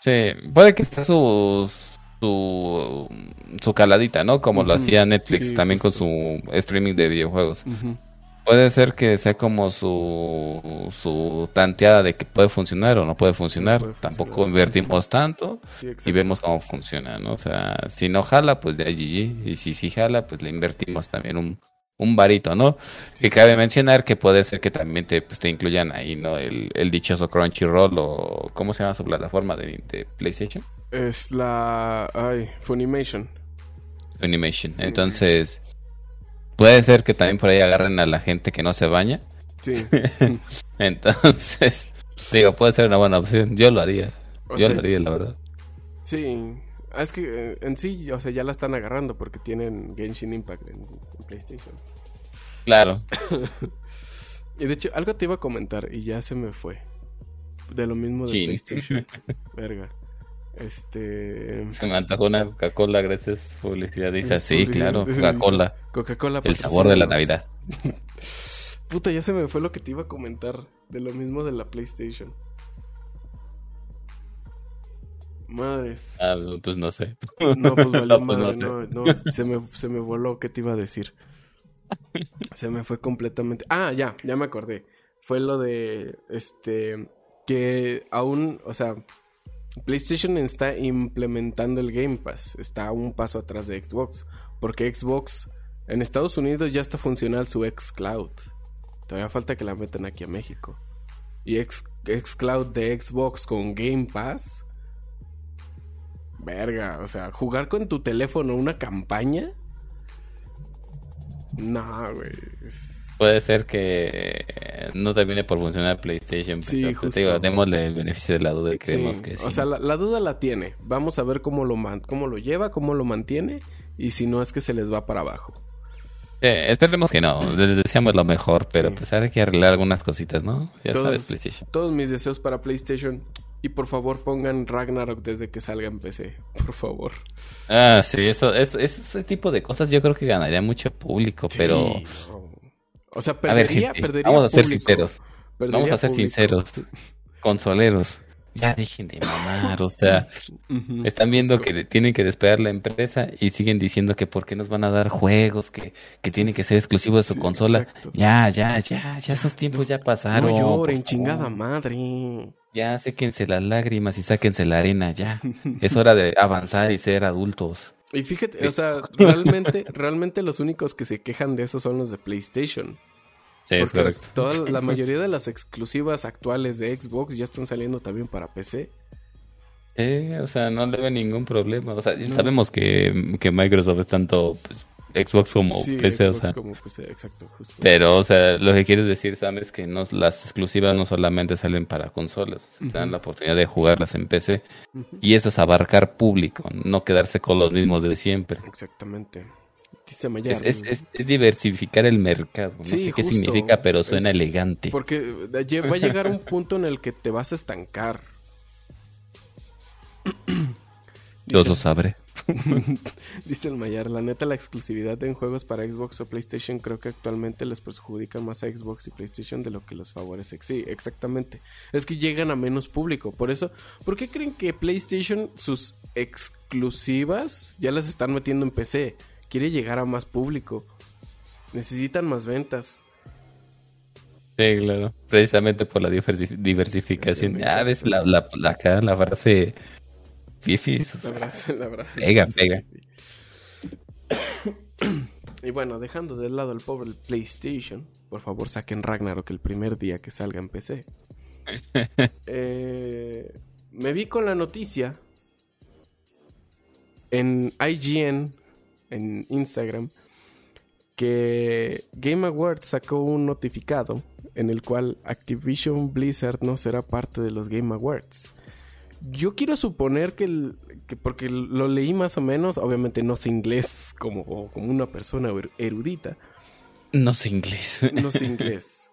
Sí, puede que esté su, su, su caladita, ¿no? Como lo hacía Netflix sí, también justo. con su streaming de videojuegos. Puede ser que sea como su, su tanteada de que puede funcionar o no puede funcionar. puede Tampoco funcionar. invertimos tanto Sí, y vemos cómo funciona, ¿no? O sea, si no jala, pues de GG. Y si sí jala, pues le invertimos también un, un varito, ¿no? Que cabe mencionar que puede ser que también te, pues, te incluyan ahí, ¿no? El, el dichoso Crunchyroll o... ¿Cómo se llama su plataforma de, de PlayStation? Es la... Ay, Funimation. Funimation. Entonces, puede ser que también por ahí agarren a la gente que no se baña. Sí. Entonces, digo, puede ser una buena opción. Yo lo haría. O Yo sea, lo haría, la verdad. Sí. Ah, Es que eh, en sí, o sea, ya la están agarrando porque tienen Genshin Impact en, en PlayStation. Claro. Y de hecho, algo te iba a comentar y ya se me fue. De lo mismo de Chin. PlayStation. Verga. Este. Se me antojó una Coca-Cola, gracias publicidad. Dice así, claro, Coca-Cola. Coca-Cola. El sabor de la. Navidad. Puta, ya se me fue lo que te iba a comentar. De lo mismo de la PlayStation. Madres. Ah, pues no sé. No, pues valió No, pues no sé. no, no, se me, se me voló, ¿qué te iba a decir? Se me fue completamente. Ah, ya, ya me acordé. Fue lo de, este, que aún, o sea, PlayStation está implementando el Game Pass, está un paso atrás de Xbox, porque Xbox en Estados Unidos ya está funcional su xCloud. Todavía falta que la metan aquí a México. Y xCloud de Xbox con Game Pass Verga, o sea, jugar con tu teléfono una campaña. No, güey. Puede ser que no termine por funcionar PlayStation. Sí, pero te justo. digo, démosle el beneficio de la duda y creemos Sí, que sí. O sea, la, la duda la tiene. Vamos a ver cómo lo, man- cómo lo lleva, cómo lo mantiene. Y si no es que se les va para abajo. Eh, esperemos que no. Les deseamos lo mejor, pero Sí. pues ahora hay que arreglar algunas cositas, ¿no? Ya Todos- sabes, PlayStation. Todos mis deseos para PlayStation. Y por favor pongan Ragnarok desde que salga en PC. Por favor. Ah, sí, eso, eso- ese tipo de cosas yo creo que ganaría mucho público, pero... Sí. O sea, A ver, perdería, gente, perdería vamos a ser público. sinceros. Perdería Vamos a ser público. sinceros. Consoleros. Ya dejen de mamar, o sea, están viendo que tienen que despegar la empresa y siguen diciendo que por qué nos van a dar juegos, que, que tienen que ser exclusivos de su Sí, consola. exacto. Ya, ya, ya, ya esos tiempos ya pasaron. No lloren, chingada madre. Ya, séquense las lágrimas y sáquense la arena, ya. Es hora de avanzar y ser adultos. Y fíjate, o sea, realmente, realmente los únicos que se quejan de eso son los de PlayStation. Sí, es porque correcto. toda la mayoría de las exclusivas actuales de Xbox ya están saliendo también para PC. Sí, o sea, no le veo ningún problema. O sea, No. sabemos que, que Microsoft es tanto pues, Xbox como sí, PC, o sea. como PC, exacto, justo. Pero, o sea, lo que quieres decir, Sam, es que no, las exclusivas no solamente salen para consolas, sea, te dan la oportunidad de jugarlas en PC. Y eso es abarcar público, no quedarse con los mismos de siempre. Exactamente. Es, es, es- es diversificar el mercado. No Sí, sé qué justo. significa, pero suena elegante. Porque va a llegar un punto en el que te vas a estancar. Dios Dice- lo sabré. Dice el Mayar, la neta la exclusividad en juegos para Xbox o PlayStation creo que actualmente les perjudica más a Xbox y PlayStation de lo que los favorece. Sí, exactamente. Es que llegan a menos público. Por eso, ¿por qué creen que PlayStation sus exclusivas ya las están metiendo en PC? Quiere llegar a más público. Necesitan más ventas. Sí, claro. Precisamente por la diversi- diversificación. Ah, ves la, la, la, acá la frase fifis. o La la. Pega, pega. Y bueno, dejando de lado el pobre PlayStation, por favor saquen Ragnarok el primer día que salga en PC. Eh, me vi con la noticia en IGN, en Instagram, que Game Awards sacó un notificado en el cual Activision Blizzard no será parte de los Game Awards. Yo quiero suponer que, el- que porque lo leí más o menos, obviamente no sé inglés como, como una persona er- erudita, No sé inglés. no sé inglés.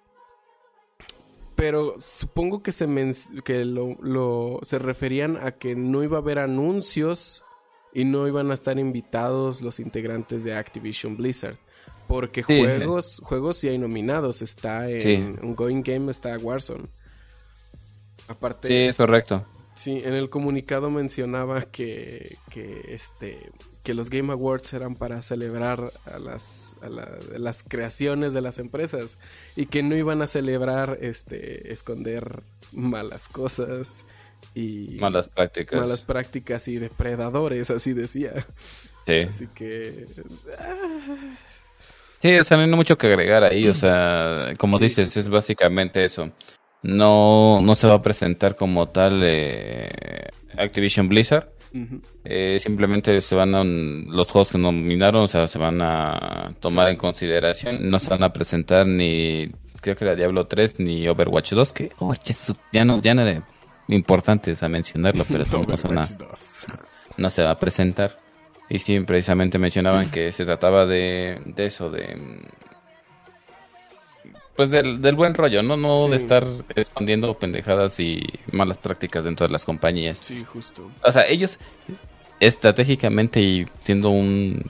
Pero supongo que se men- que lo, lo- se referían a que no iba a haber anuncios y no iban a estar invitados los integrantes de Activision Blizzard. Porque Sí. juegos, juegos sí hay nominados. Está en Sí. un Going Game, está Warzone. Aparte, Sí, es correcto. Sí, en el comunicado mencionaba que, que, este, que los Game Awards eran para celebrar a las, a la- las creaciones de las empresas y que no iban a celebrar este, esconder malas cosas y Malas prácticas. malas prácticas y depredadores, así decía. Sí. Así que... ah, Sí, o sea, no hay mucho que agregar ahí, o sea, como Sí. dices, es básicamente eso. No, no se va a presentar como tal eh, Activision Blizzard, eh, simplemente se van a, los juegos que nominaron, o sea, se van a tomar en consideración, no se van a presentar ni, creo que era Diablo 3 ni Overwatch 2, que, oh, ya no, ya no era importante a mencionarlo, pero no, se a- Overwatch 2. no se va a presentar. Y sí, precisamente mencionaban que se trataba de, de eso, de... pues del, del buen rollo, ¿no? No de estar escondiendo pendejadas y malas prácticas dentro de las compañías. Sí, justo. O sea, ellos estratégicamente y siendo un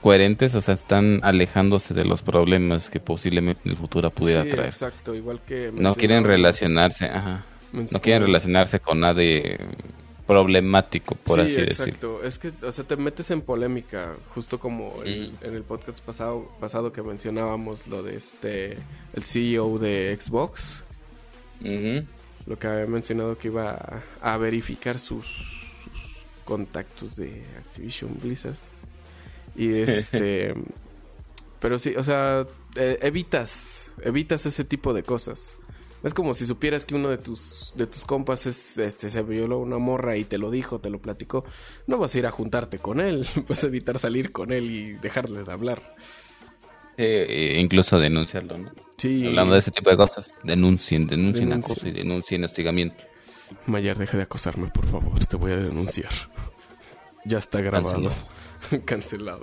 coherentes, o sea, están alejándose de los problemas que posiblemente en el futuro pudiera sí, traer. exacto, igual que... No quieren relacionarse, ajá. No quieren relacionarse con nadie problemático, por sí, así decir. exacto. Es que, o sea, te metes en polémica, justo como Mm. en el podcast pasado, pasado que mencionábamos lo de este, el CEO de Xbox, lo que había mencionado que iba a, a verificar sus, sus contactos de Activision Blizzard. Y este... pero sí, o sea, eh, evitas, evitas ese tipo de cosas. Es como si supieras que uno de tus, de tus compas es, este, se violó una morra y te lo dijo, te lo platicó. No vas a ir a juntarte con él, vas a evitar salir con él y dejarle de hablar. Eh, incluso denunciarlo, ¿no? Sí. Hablando de ese tipo de cosas, denuncien, denuncien Denuncien. acoso y denuncien hostigamiento. Mayer, deja de acosarme, por favor, te voy a denunciar. Ya está grabado. Cancelado.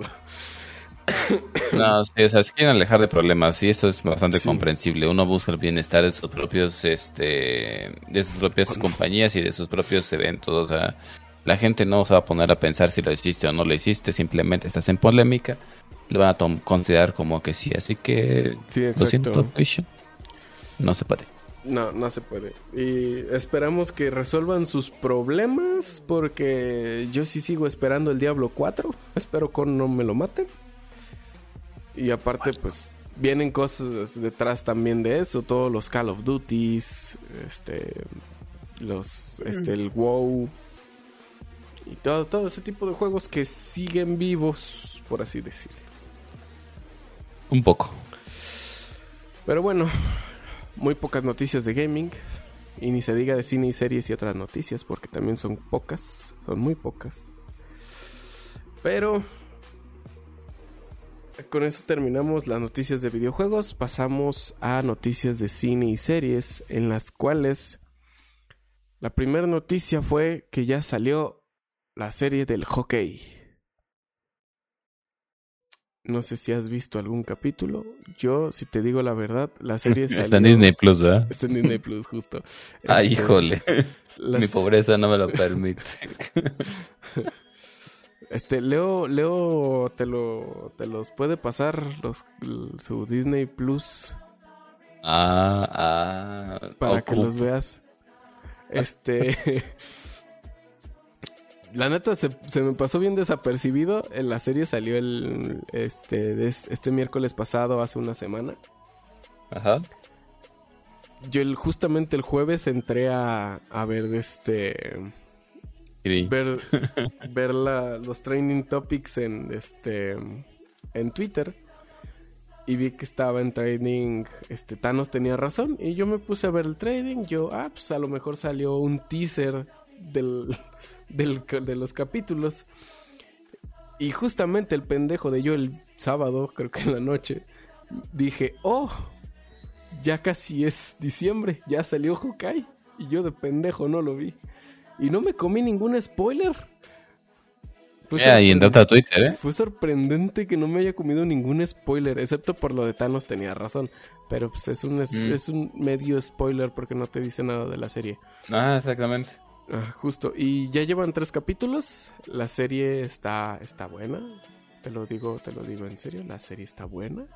No, sí, o sea, si quieren alejar de problemas, y eso es bastante Sí. comprensible. Uno busca el bienestar de sus propios, este, de sus propias Bueno. compañías y de sus propios eventos. O sea, la gente no se va a poner a pensar si lo hiciste o no lo hiciste, simplemente estás en polémica, lo van a considerar como que sí. Así que, Sí, lo siento, no se puede. No, no se puede. Y esperamos que resuelvan sus problemas porque yo sí sigo esperando el Diablo 4. Espero que no me lo maten. Y aparte, pues vienen cosas detrás también de eso. Todos los Call of Duties, este, los, este, el WoW y todo, todo ese tipo de juegos que siguen vivos, por así decirlo. Un poco. Pero bueno, muy pocas noticias de gaming. Y ni se diga de cine y series y otras noticias, porque también son pocas, son muy pocas. Pero con eso terminamos las noticias de videojuegos. Pasamos a noticias de cine y series, en las cuales la primera noticia fue que ya salió la serie del hockey. No sé si has visto algún capítulo. Yo, si te digo la verdad, la serie salió... Está en Disney Plus, ¿verdad? Está en Disney Plus, justo. Ay, Este, híjole. las- Mi pobreza no me lo permite. Este, Leo, Leo te lo, te los puede pasar los, su Disney Plus Ah, ah. para que los veas. Este, la neta se, se me pasó bien desapercibido. En la serie salió el, este, este miércoles pasado, hace una semana. Ajá. Yo el, justamente el jueves entré a, a ver este. Ver, ver la- los training topics en este en Twitter. Y vi que estaba en trading este Thanos tenía razón. Y yo me puse a ver el trading yo ah pues a lo mejor salió un teaser del, del de los capítulos. Y justamente el pendejo de yo el sábado creo que en la noche dije oh ya casi es diciembre ya salió Hawkeye. Y yo de pendejo no lo vi y no me comí ningún spoiler. Fue Ya, y entraste a Twitter, ¿eh? Fue sorprendente que no me haya comido ningún spoiler, excepto por lo de Thanos tenía razón. Pero pues es un, es, Mm. es un medio spoiler porque no te dice nada de la serie. Ah, exactamente. Ah, justo. Y ya llevan tres capítulos. La serie está, está buena. Te lo digo, te lo digo en serio. La serie está buena.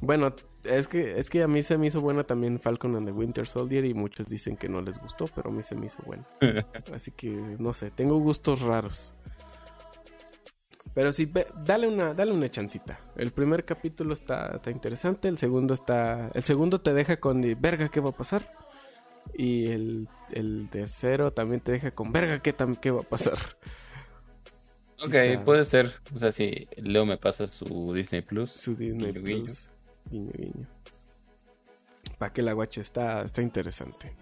Bueno, es que, es que a mí se me hizo buena también Falcon and the Winter Soldier y muchos dicen que no les gustó, pero a mí se me hizo buena. Así que no sé, tengo gustos raros. Pero sí, ve- dale una, dale una chancita. El primer capítulo está, está interesante, el segundo está. El segundo te deja con verga, ¿qué va a pasar? Y el, el tercero también te deja con verga, ¿qué, tam- qué va a pasar? Ok, está- puede ser. O sea, si Leo me pasa su Disney Plus. Su Disney. Plus. Guiño. Para que la guache está, está interesante.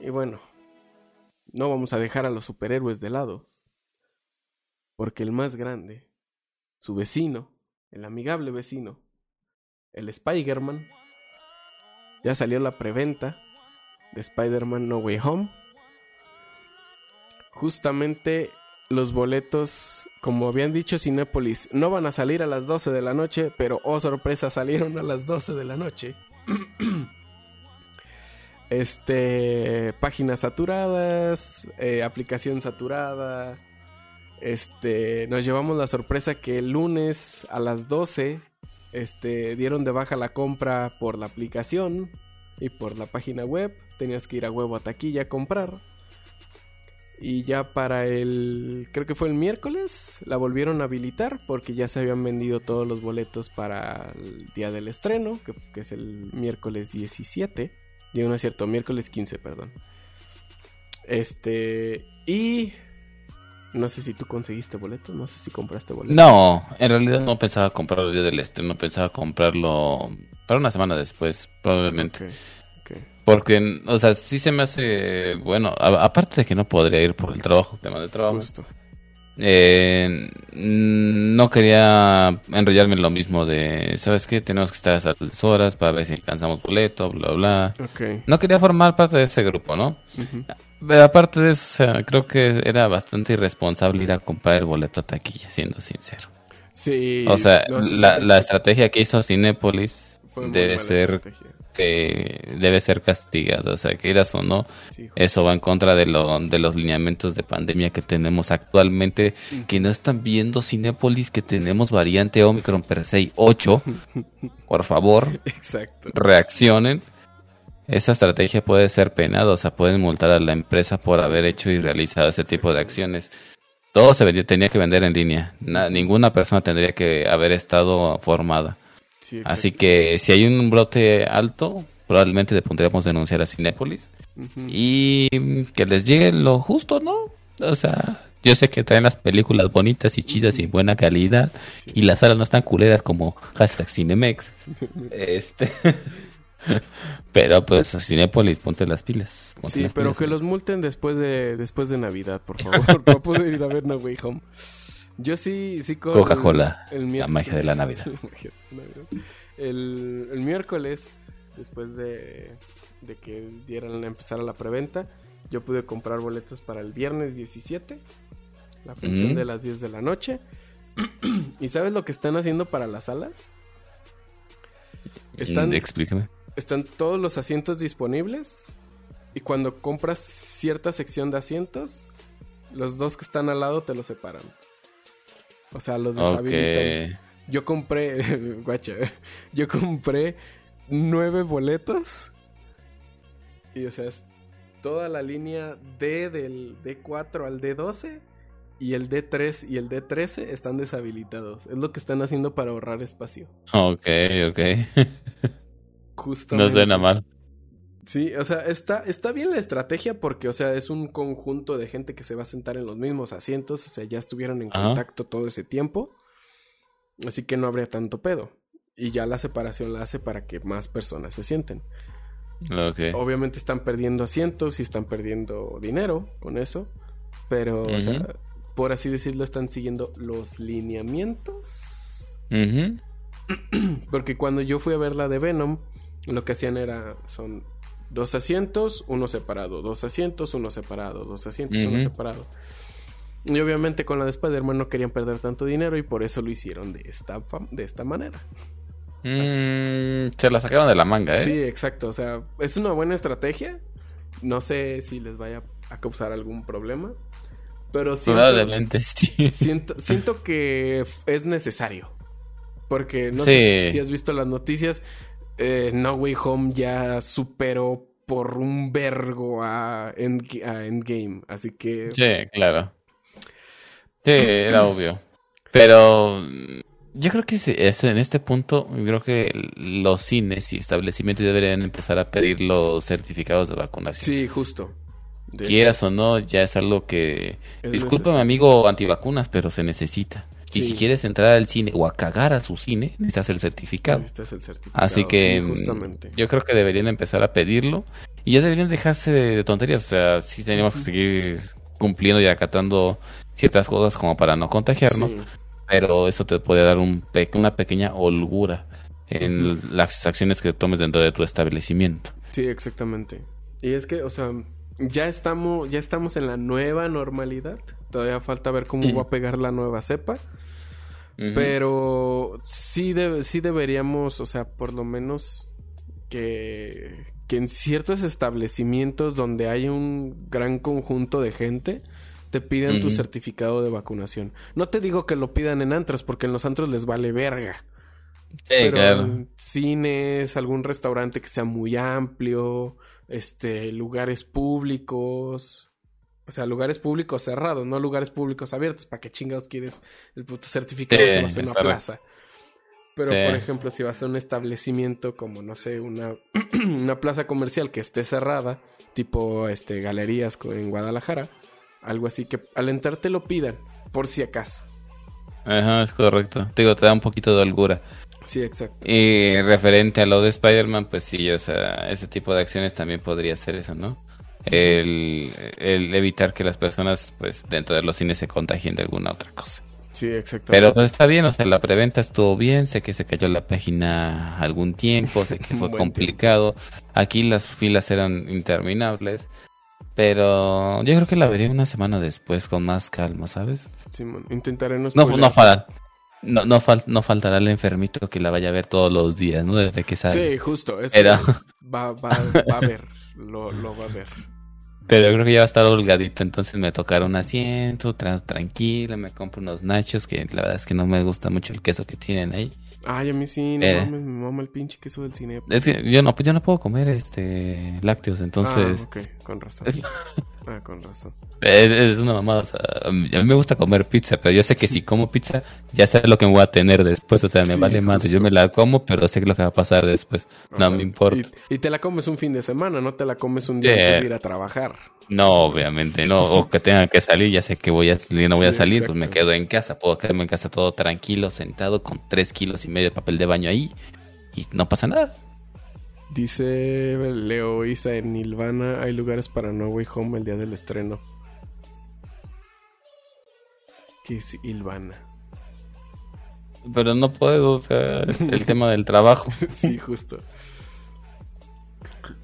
Y bueno, no vamos a dejar a los superhéroes de lado. Porque el más grande, su vecino, el amigable vecino, el Spider-Man, ya salió la preventa de Spider-Man No Way Home. Justamente los boletos, como habían dicho Cinépolis, no van a salir a las 12 de la noche, pero oh sorpresa, salieron a las 12 de la noche. este, páginas saturadas, eh, aplicación saturada. Este, nos llevamos la sorpresa que el lunes a las 12 este, dieron de baja la compra por la aplicación y por la página web. Tenías que ir a huevo a taquilla a comprar. Y ya para el, creo que fue el miércoles, la volvieron a habilitar porque ya se habían vendido todos los boletos para el día del estreno, que, es el miércoles 17. Digo, no es cierto, miércoles 15, perdón. Este, y no sé si tú conseguiste boletos, no sé si compraste boletos. No, en realidad no pensaba comprarlo el día del estreno, pensaba comprarlo para una semana después, probablemente. Porque, o sea, sí se me hace, bueno, aparte de que no podría ir por el trabajo, tema de trabajo. Eh, no quería enrollarme en lo mismo de, ¿sabes qué? Tenemos que estar a esas horas para ver si alcanzamos boleto, bla, bla. No quería formar parte de ese grupo, ¿no? aparte de eso, creo que era bastante irresponsable ir a comprar el boleto a taquilla, siendo sincero. Sí. O sea, la, la, estrategia que hizo Cinépolis debe ser debe ser castigado, o sea, que quieras o no, eso va en contra de, lo, de los lineamientos de pandemia que tenemos actualmente, que no están viendo Cinepolis que tenemos variante Omicron per se 8, por favor, reaccionen. Esa estrategia puede ser penada, o sea, pueden multar a la empresa por haber hecho y realizado ese tipo de acciones. Todo se tenía que vender en línea. ninguna persona tendría que haber estado formada. Así que si hay un brote alto, probablemente le pondríamos denunciar a Cinépolis. Y que les llegue lo justo, ¿no? O sea, yo sé que traen las películas bonitas y chidas y buena calidad. Y las salas no están culeras como hashtag Cinemex. este. pero pues a Cinépolis, ponte las pilas. sí, pero que los multen después de después de Navidad, por favor, para poder ir a ver No Way Home. Yo sí, sí con Coca-Cola, la magia de la Navidad. el, miércoles, después de, que dieran empezar la preventa, yo pude comprar boletos para el viernes 17, la función de las 10 de la noche. ¿Y sabes lo que están haciendo para las salas? Están, Explícame. Están todos los asientos disponibles y cuando compras cierta sección de asientos, los dos que están al lado te los separan. O sea, los deshabilitan. Yo compré, guacha, yo compré nueve boletos. Y o sea, es toda la línea D del D4 al D12 y el D3 y el D13 están deshabilitados. Es lo que están haciendo para ahorrar espacio. Ok, ok. Justamente. No suena mal. Sí, o sea, está, está bien la estrategia porque, o sea, es un conjunto de gente que se va a sentar en los mismos asientos, o sea, ya estuvieron en contacto todo ese tiempo, así que no habría tanto pedo. Y ya la separación la hace para que más personas se sienten. Obviamente están perdiendo asientos y están perdiendo dinero con eso, pero, o sea, por así decirlo, están siguiendo los lineamientos. porque cuando yo fui a ver la de Venom, lo que hacían era, son Dos asientos, uno separado. Dos asientos, uno separado. Dos asientos, uno separado. Y obviamente con la de Spider-Man no querían perder tanto dinero y por eso lo hicieron de esta, de esta manera. Mm, se la sacaron de la manga, ¿eh? Sí, exacto. O sea, es una buena estrategia. No sé si les vaya a causar algún problema. Pero siento, Probablemente sí. Siento, siento que es necesario. Porque no sé si has visto las noticias eh, No Way Home ya superó por un vergo a, Endgame. Así que. Sí, claro. Sí, era obvio. Pero yo creo que es, en este punto, creo que los cines y establecimientos deberían empezar a pedir los certificados de vacunación. Sí, justo. Quieras o no, ya es algo que... Disculpa, amigo antivacunas, pero se necesita. Y si quieres entrar al cine o a cagar a su cine, necesitas el certificado. Necesitas el certificado. Así que mm, yo creo que deberían empezar a pedirlo. Y ya deberían dejarse de tonterías. O sea, sí tenemos que seguir cumpliendo y acatando ciertas cosas como para no contagiarnos. Pero eso te puede dar un una pequeña holgura en las acciones que tomes dentro de tu establecimiento. Sí, exactamente. Y es que, o sea, ya estamos, ya estamos en la nueva normalidad. Todavía falta ver cómo va a pegar la nueva cepa. Pero sí, sí deberíamos, o sea, por lo menos que, que en ciertos establecimientos donde hay un gran conjunto de gente, te piden tu certificado de vacunación. No te digo que lo pidan en antros, porque en los antros les vale verga. pero en cines, algún restaurante que sea muy amplio, este, lugares públicos. O sea, lugares públicos cerrados, no lugares públicos abiertos. ¿Para qué chingados quieres el puto certificado si vas a una plaza? Pero, por ejemplo, si vas a un establecimiento como, no sé, una, una plaza comercial que esté cerrada, tipo este, galerías en Guadalajara, algo así que al entrar te lo pidan, por si acaso. Ajá, es correcto. Digo, te da un poquito de holgura. Sí, exacto. Y referente a lo de Spider-Man, pues sí, o sea, ese tipo de acciones también podría ser eso, ¿no? El, evitar que las personas, pues, dentro de los cines se contagien de alguna otra cosa. Sí, exacto. Pero pues, está bien, o sea, la preventa estuvo bien, sé que se cayó la página algún tiempo, sé que fue complicado. Aquí las filas eran interminables. Pero yo creo que la veré una semana después con más calma, ¿sabes? Sí, intentaré no No, no, no, no, no, faltará el enfermito que la vaya a ver todos los días, ¿no? Desde que sale. Sí, justo. Es va, va, va a ver, lo, lo va a ver. Pero creo que ya va a estar holgadito, entonces me tocará un asiento, tranquilo, me compro unos nachos, que la verdad es que no me gusta mucho el queso que tienen ahí. Ay, a mí sí, no eh. mames, me mama el pinche queso del cine. Es que yo no, yo no puedo comer este lácteos, entonces. Ah, ok, con razón. ah, con razón. Es, una mamada, o sea, a mí me gusta comer pizza, pero yo sé que si como pizza, ya sé lo que me voy a tener después, o sea, me vale más. Yo me la como, pero sé lo que va a pasar después. no me importa. Y, te la comes un fin de semana, no te la comes un día antes de ir a trabajar. No, obviamente, no. O que tenga que salir, ya sé que voy a salir, no voy a salir, pues me quedo en casa. Puedo quedarme en casa todo tranquilo, sentado, con tres kilos y medio de papel de baño ahí. Y no pasa nada. Dice Leo Isa en Nilvana, hay lugares para No Way Home el día del estreno. ¿Qué es Ilvana? Pero no puedo, o sea, el tema del trabajo. sí, justo.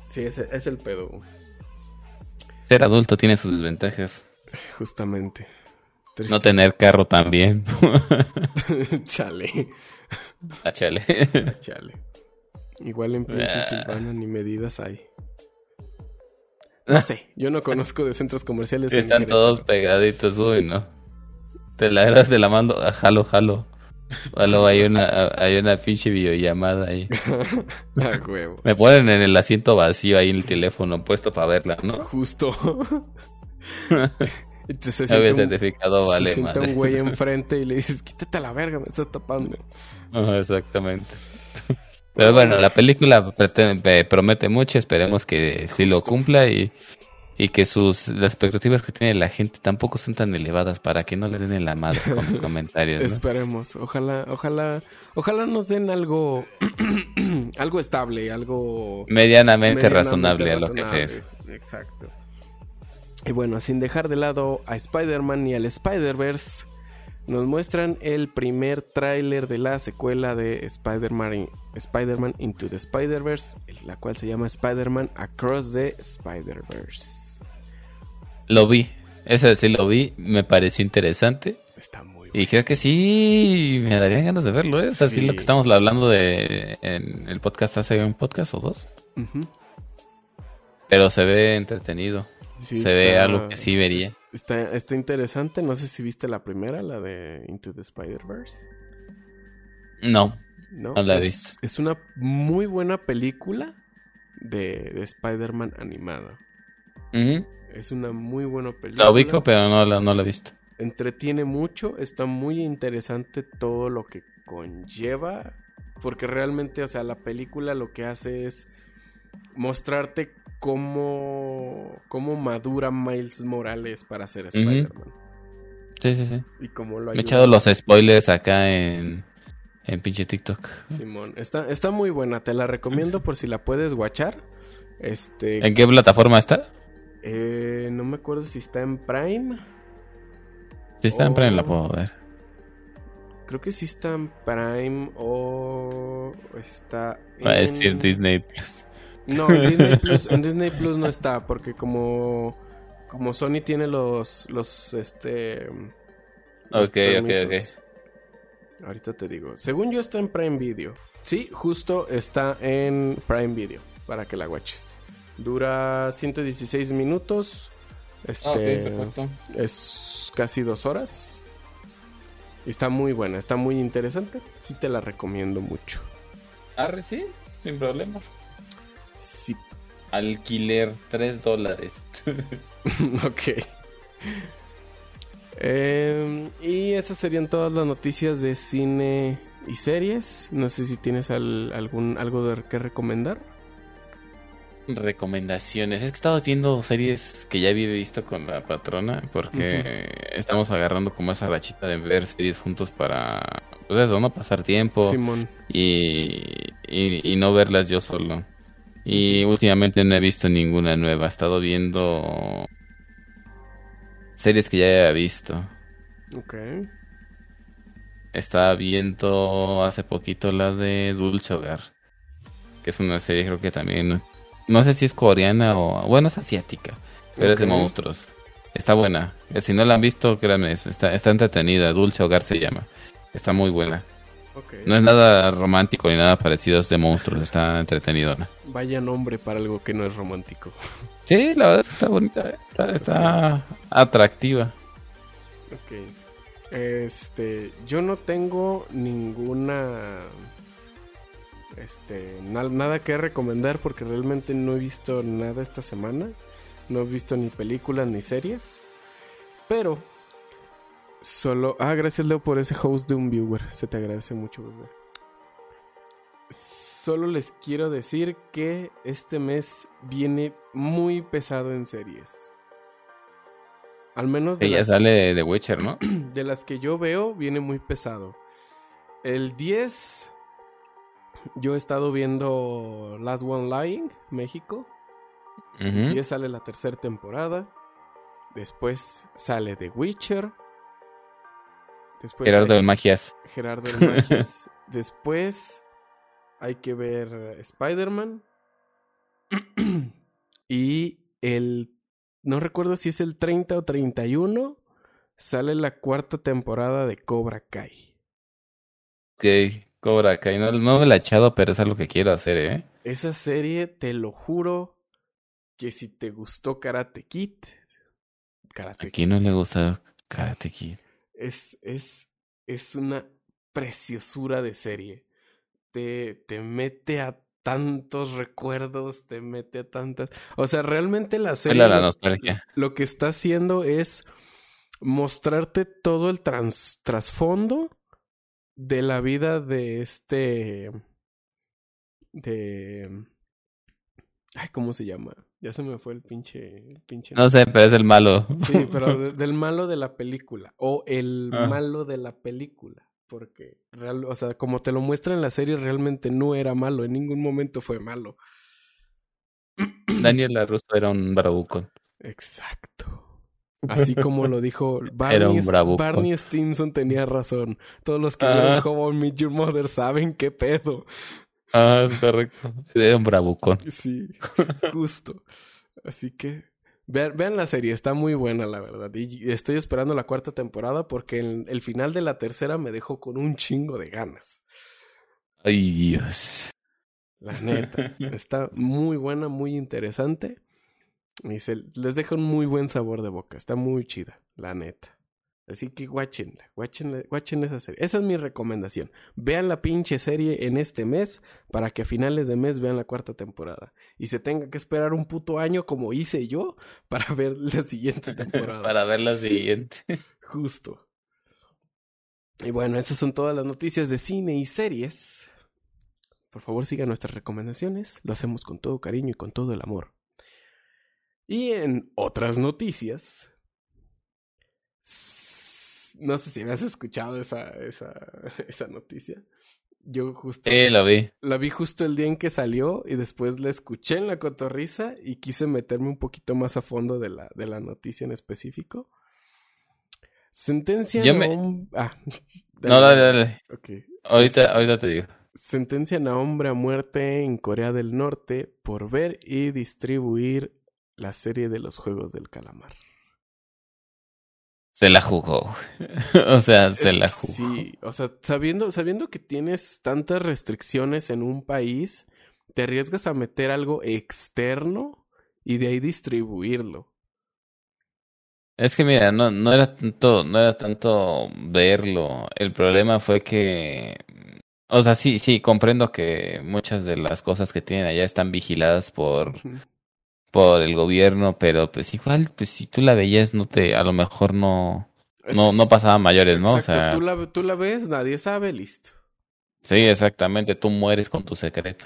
Sí, es, es el pedo. Ser adulto tiene sus desventajas. Justamente. No tener carro también. chale. A chale. A chale. Igual en pinches ah. ni medidas hay. No sé, yo no conozco de centros comerciales. están todos pegaditos, uy, ¿no? Te la agarras de la mano, ah, jalo, jalo. Jalo, hay una, hay una pinche videollamada ahí. ah, huevo. Me ponen en el asiento vacío ahí en el teléfono puesto para verla, ¿no? Justo. Se había certificado, vale, se sienta un güey enfrente y le dices, quítate la verga, me estás tapando. exactamente. Pero bueno, la película promete mucho, esperemos que sí lo cumpla y, y que sus las expectativas que tiene la gente tampoco son tan elevadas para que no le den la madre con los comentarios. Esperemos, ojalá, ojalá, ojalá nos den algo, algo estable, algo medianamente, razonable, a lo que es. Exacto. Y bueno, sin dejar de lado a Spider-Man y al Spider-Verse, nos muestran el primer tráiler de la secuela de Spider-Man Spider Into the Spider-Verse, la cual se llama Spider-Man Across the Spider-Verse. Lo vi, ese sí lo vi, me pareció interesante. Está muy bueno. Y creo que sí, me darían ganas de verlo, ¿eh? es lo que estamos hablando de en el podcast hace un podcast o dos. Pero se ve entretenido. se ve algo que sí vería. Está, está interesante. No sé si viste la primera, la de Into the Spider-Verse. No, no, la he es, Es una muy buena película de, Spider-Man animada. Es una muy buena película. La ubico, pero no la, no la he visto. Entretiene mucho, está muy interesante todo lo que conlleva. Porque realmente, o sea, la película lo que hace es mostrarte cómo, cómo madura Miles Morales para ser Spider-Man. Sí, sí, sí. Y cómo lo Me he echado los spoilers acá en, en pinche TikTok. Simón, está, está muy buena, te la recomiendo por si la puedes guachar. Este, ¿En qué plataforma está? Eh, no me acuerdo si está en Prime. Si está en Prime la puedo ver. Creo que sí está en Prime o está en... A decir Disney Plus. No, en Disney Plus, en Disney Plus no está, porque como, como Sony tiene los, los, este... los Ok, ok, permisos. Ahorita te digo. Según yo está en Prime Video. Sí, justo está en Prime Video, para que la guaches. Dura 116 minutos. Este, Ah, ok, perfecto. es casi dos horas. Y está muy buena, está muy interesante. Sí te la recomiendo mucho. Arre, sí, sin problema. Sí, Alquiler, 3 dólares. ok. Em, y esas serían todas las noticias de cine y series. No sé si tienes al- algún algo de que recomendar. Recomendaciones. Es que he estado viendo series que ya había visto con la patrona porque estamos agarrando como esa rachita de ver series juntos para, pues eso, ¿no? Pasar tiempo Simón. y, y, y no verlas yo solo. Y últimamente no he visto ninguna nueva. He estado viendo series que ya había visto. Ok. Estaba viendo hace poquito la de Dulce Hogar, que es una serie creo que también, no sé si es coreana o, bueno, es asiática, pero es de monstruos. Está buena. Si no la han visto, créanme, es- está, está entretenida. Dulce Hogar se llama. Está muy buena. Ok. No es nada romántico ni nada parecido, es de monstruos. Está entretenidona. Vaya nombre para algo que no es romántico. Sí, la verdad es que está bonita. eh. Está, atractiva. Ok. Este, yo no tengo ninguna este, na- nada que recomendar porque realmente no he visto nada esta semana. No he visto ni películas ni series. Pero solo ah, gracias Leo por ese host de un viewer. Se te agradece mucho, bebé. Solo les quiero decir que este mes viene muy pesado en series. Al menos de Ella las, sale de Witcher, ¿no? de las que yo veo, viene muy pesado. El 10, yo he estado viendo Last One Lying, México. El Ujú. 10 sale la tercera temporada. Después sale The Witcher. Después Gerardo del Magias. Gerardo el Magias. Después hay que ver Spider-Man. y el. No recuerdo si es el 30 o 31. Sale la cuarta temporada de Cobra Kai. Ok, Cobra Kai. No, no me la he echado, pero es algo que quiero hacer, ¿eh? Esa serie, te lo juro, que si te gustó Karate Kid. Karate ¿A quién no le gusta Karate Kid? es, es, es una preciosura de serie. Te, te mete a tantos recuerdos, te mete a tantas... O sea, realmente la serie la lo, nostalgia. lo que está haciendo es mostrarte todo el trans- trasfondo de la vida de este... De... Ay, ¿cómo se llama? Ya se me fue el pinche... El pinche No sé, pero es el malo. Sí, pero de- del malo de la película. O el Ah. malo de la película. Porque, real, o sea, como te lo muestra en la serie, realmente no era malo. En ningún momento fue malo. Daniel LaRusso era un bravucón. Exacto. Así como lo dijo Barney. Barney Stinson tenía razón. Todos los que Ah. vieron How I Met Your Mother saben qué pedo. Ah, es correcto. Era un bravucón. Sí, justo. Así que vean, vean la serie, está muy buena la verdad. Y estoy esperando la cuarta temporada porque el, el final de la tercera me dejó con un chingo de ganas. Ay, Dios. La neta. está muy buena, muy interesante. Y se, les deja un muy buen sabor de boca. Está muy chida, la neta. Así que guáchenla, guáchenla, guachen esa serie. Esa es mi recomendación. Vean la pinche serie en este mes para que a finales de mes vean la cuarta temporada. Y se tenga que esperar un puto año como hice yo para ver la siguiente temporada. Para ver la siguiente. Justo. Y bueno, esas son todas las noticias de cine y series. Por favor, sigan nuestras recomendaciones. Lo hacemos con todo cariño y con todo el amor. Y en otras noticias. No sé si me has escuchado esa, esa, esa noticia. Yo justo Sí, lo vi. la vi justo el día en que salió y después la escuché en la cotorriza y quise meterme un poquito más a fondo de la, de la noticia en específico. Sentencia Yo a me- un... Ah, No, dale, dale. Ahorita, ahorita te digo. sentencian a hombre a muerte en Corea del Norte por ver y distribuir la serie de los Juegos del Calamar. Se la jugó. o sea, se la jugó. Sí, o sea, sabiendo, sabiendo que tienes tantas restricciones en un país, te arriesgas a meter algo externo y de ahí distribuirlo. Es que mira, no, no era tanto, no era tanto verlo. El problema fue que o sea, sí, sí, comprendo que muchas de las cosas que tienen allá están vigiladas por, por el gobierno, pero pues igual, pues si tú la veías, no te, a lo mejor no, no, no pasaba mayores, ¿no? o sea, tú la, tú la ves, nadie sabe, listo. Sí, exactamente, tú mueres con tu secreto.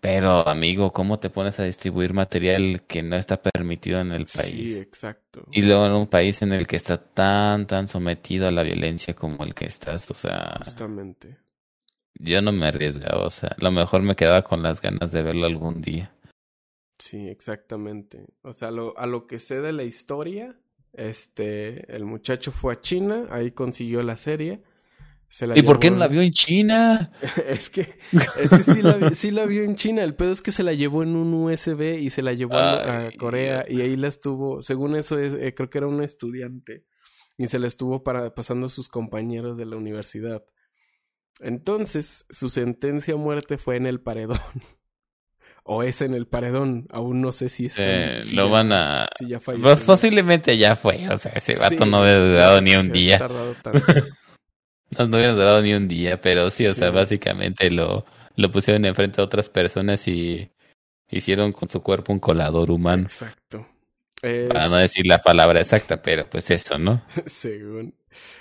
Pero, amigo, ¿cómo te pones a distribuir material que no está permitido en el país? Sí, exacto. Y luego en un país en el que está tan, tan sometido a la violencia como el que estás, o sea... Justamente yo no me arriesgaba, o sea, a lo mejor me quedaba con las ganas de verlo algún día. Sí, exactamente. O sea, lo, a lo que sé de la historia, este, el muchacho fue a China, ahí consiguió la serie. Se la ¿Y por qué no la vio en China? es que, es que sí, la, sí, la, vio en China. El pedo es que se la llevó en un USB y se la llevó a, Corea y ahí la estuvo, según eso es, eh, creo que era un estudiante y se la estuvo para, pasando a sus compañeros de la universidad. Entonces, su sentencia a muerte fue en el paredón. O es en el paredón. Aún no sé si está. Eh, lo van a. Si ya pues posiblemente ya fue. O sea, ese vato no había durado ni un día. no, no había durado ni un día, pero sí, o sea, básicamente lo, lo pusieron enfrente a otras personas y hicieron con su cuerpo un colador humano. Exacto. Para no decir la palabra exacta, pero pues eso, ¿no? Según.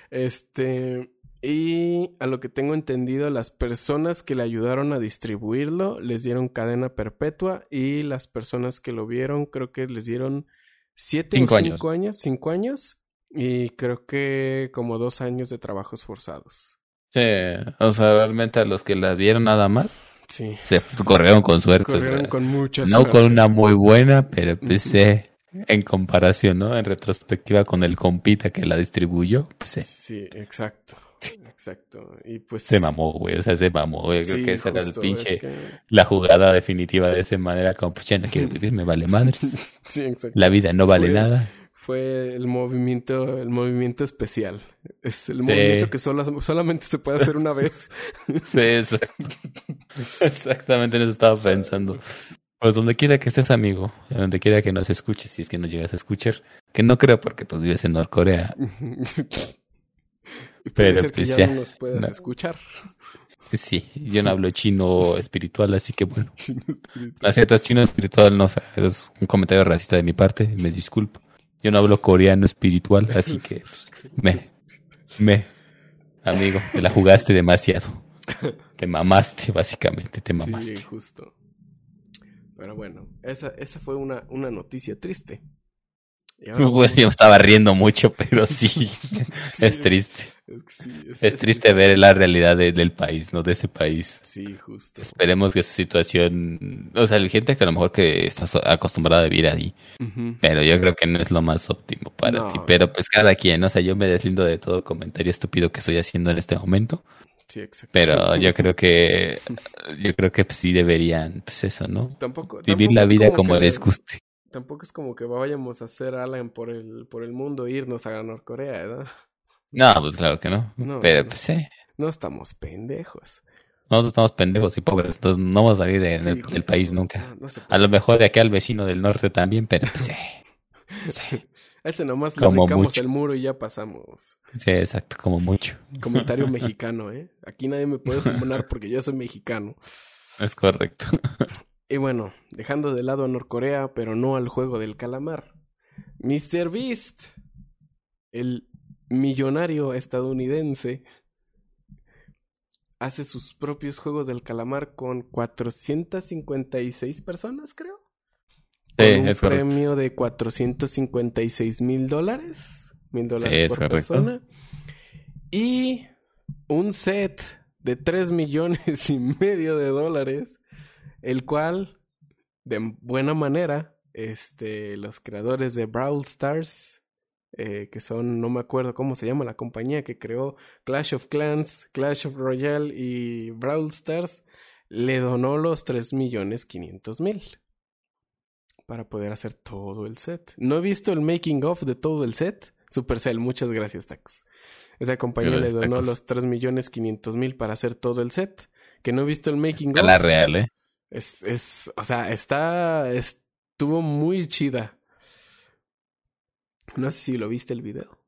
Este. Y a lo que tengo entendido, las personas que le ayudaron a distribuirlo les dieron cadena perpetua y las personas que lo vieron creo que les dieron siete o cinco años. cinco años y creo que como dos años de trabajos forzados. Sí, o sea, realmente a los que la vieron nada más. Sí. Se corrieron con suerte. Corrieron con mucha No con una muy buena, pero pues en comparación, ¿no? En retrospectiva con el compita que la distribuyó, pues Sí, exacto. Exacto. Y pues. Se mamó, güey. O sea, se mamó, güey. Creo que esa era el pinche. La jugada definitiva de esa manera, como pues ya no quiero vivir, me vale madre. sí, exacto. La vida no vale nada. Fue el movimiento, el movimiento especial. Es el movimiento que solo, solamente se puede hacer una vez. sí, exacto. Exactamente en eso estaba pensando. Pues donde quiera que estés, amigo, donde quiera que nos escuches, si es que nos llegas a escuchar, que no creo porque pues vives en Norcorea. Pero ser que pues ya, no nos puedas escuchar. Sí, yo no hablo chino espiritual, así que bueno. Chino chino espiritual, no, o sea, es un comentario racista de mi parte, me disculpo. Yo no hablo coreano espiritual, así que pues, me, me, amigo, te la jugaste demasiado. Te mamaste, básicamente, te mamaste. Sí, justo. Pero bueno, esa, esa fue una, una noticia triste. Yo estaba riendo mucho, pero sí, es triste. Es, triste ver la realidad del país, ¿no? De ese país. Sí, justo. Esperemos que su situación, o sea, hay gente que a lo mejor que está acostumbrada a vivir ahí, pero yo creo que no es lo más óptimo para ti. Pero pues cada quien, o sea, yo me deslindo de todo comentario estúpido que estoy haciendo en este momento. Sí, exacto. Pero yo creo que, yo creo que pues, sí deberían, pues eso, ¿no? Tampoco. Vivir la vida como les guste tampoco es como que vayamos a hacer Alan por el, por el mundo e irnos a Norcorea, ¿verdad? No, pues claro que no. Pero pues sí. No estamos pendejos. Nosotros estamos pendejos y pobres, entonces no vamos a salir del país nunca. a lo mejor de aquí al vecino del norte también, pero pues sí. Ese nomás le ubicamos el muro y ya pasamos. Sí, exacto, como mucho. Comentario mexicano, ¿eh? Aquí nadie me puede fumonar porque yo soy mexicano. Es correcto. Y bueno, dejando de lado a Norcorea, pero no al juego del calamar. Mr. Beast, el millonario estadounidense, hace sus propios juegos del calamar con 456 personas, creo. Sí, con un premio de 456 mil dólares. Mil dólares por persona. Y un set de 3 millones y medio de dólares el cual, de buena manera, este, los creadores de Brawl Stars eh, que son, no me acuerdo cómo se llama la compañía que creó Clash of Clans, Clash of Royale y Brawl Stars, le donó los 3 millones 500 mil para poder hacer todo el set. No he visto el making of de todo el set. Supercell, muchas gracias, Tax. Esa compañía le donó los 3 millones 500 mil para hacer todo el set. Que no he visto el making of. La real, ¿eh? Es, es, o sea, está, estuvo muy chida. No sé si lo viste el video.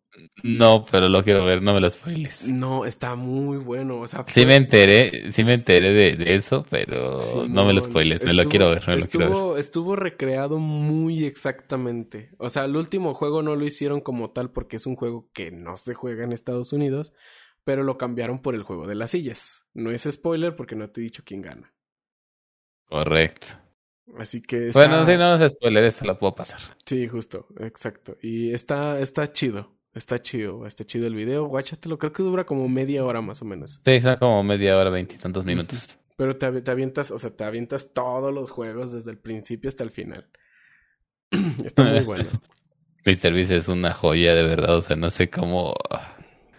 No, pero lo quiero ver, no me lo spoiles. No, está muy bueno. O sea, Sí me enteré, sí me enteré de, eso, pero no, me lo spoiles, me lo quiero ver, me estuvo, lo quiero ver. Estuvo recreado muy exactamente. O sea, el último juego no lo hicieron como tal porque es un juego que no se juega en Estados Unidos, pero lo cambiaron por el juego de las sillas. No es spoiler porque no te he dicho quién gana. Correcto. Así que Bueno, si no es spoiler, eso lo puedo pasar. Sí, justo, exacto. Y está, está chido. Está chido, está chido el video. Guáchatelo, creo que dura como media hora más o menos. Sí, está como media hora, veintitantos minutos. Pero te, te, avientas, o sea, te avientas todos los juegos desde el principio hasta el final. está muy bueno. Mr. Beast es una joya de verdad, o sea, no sé cómo.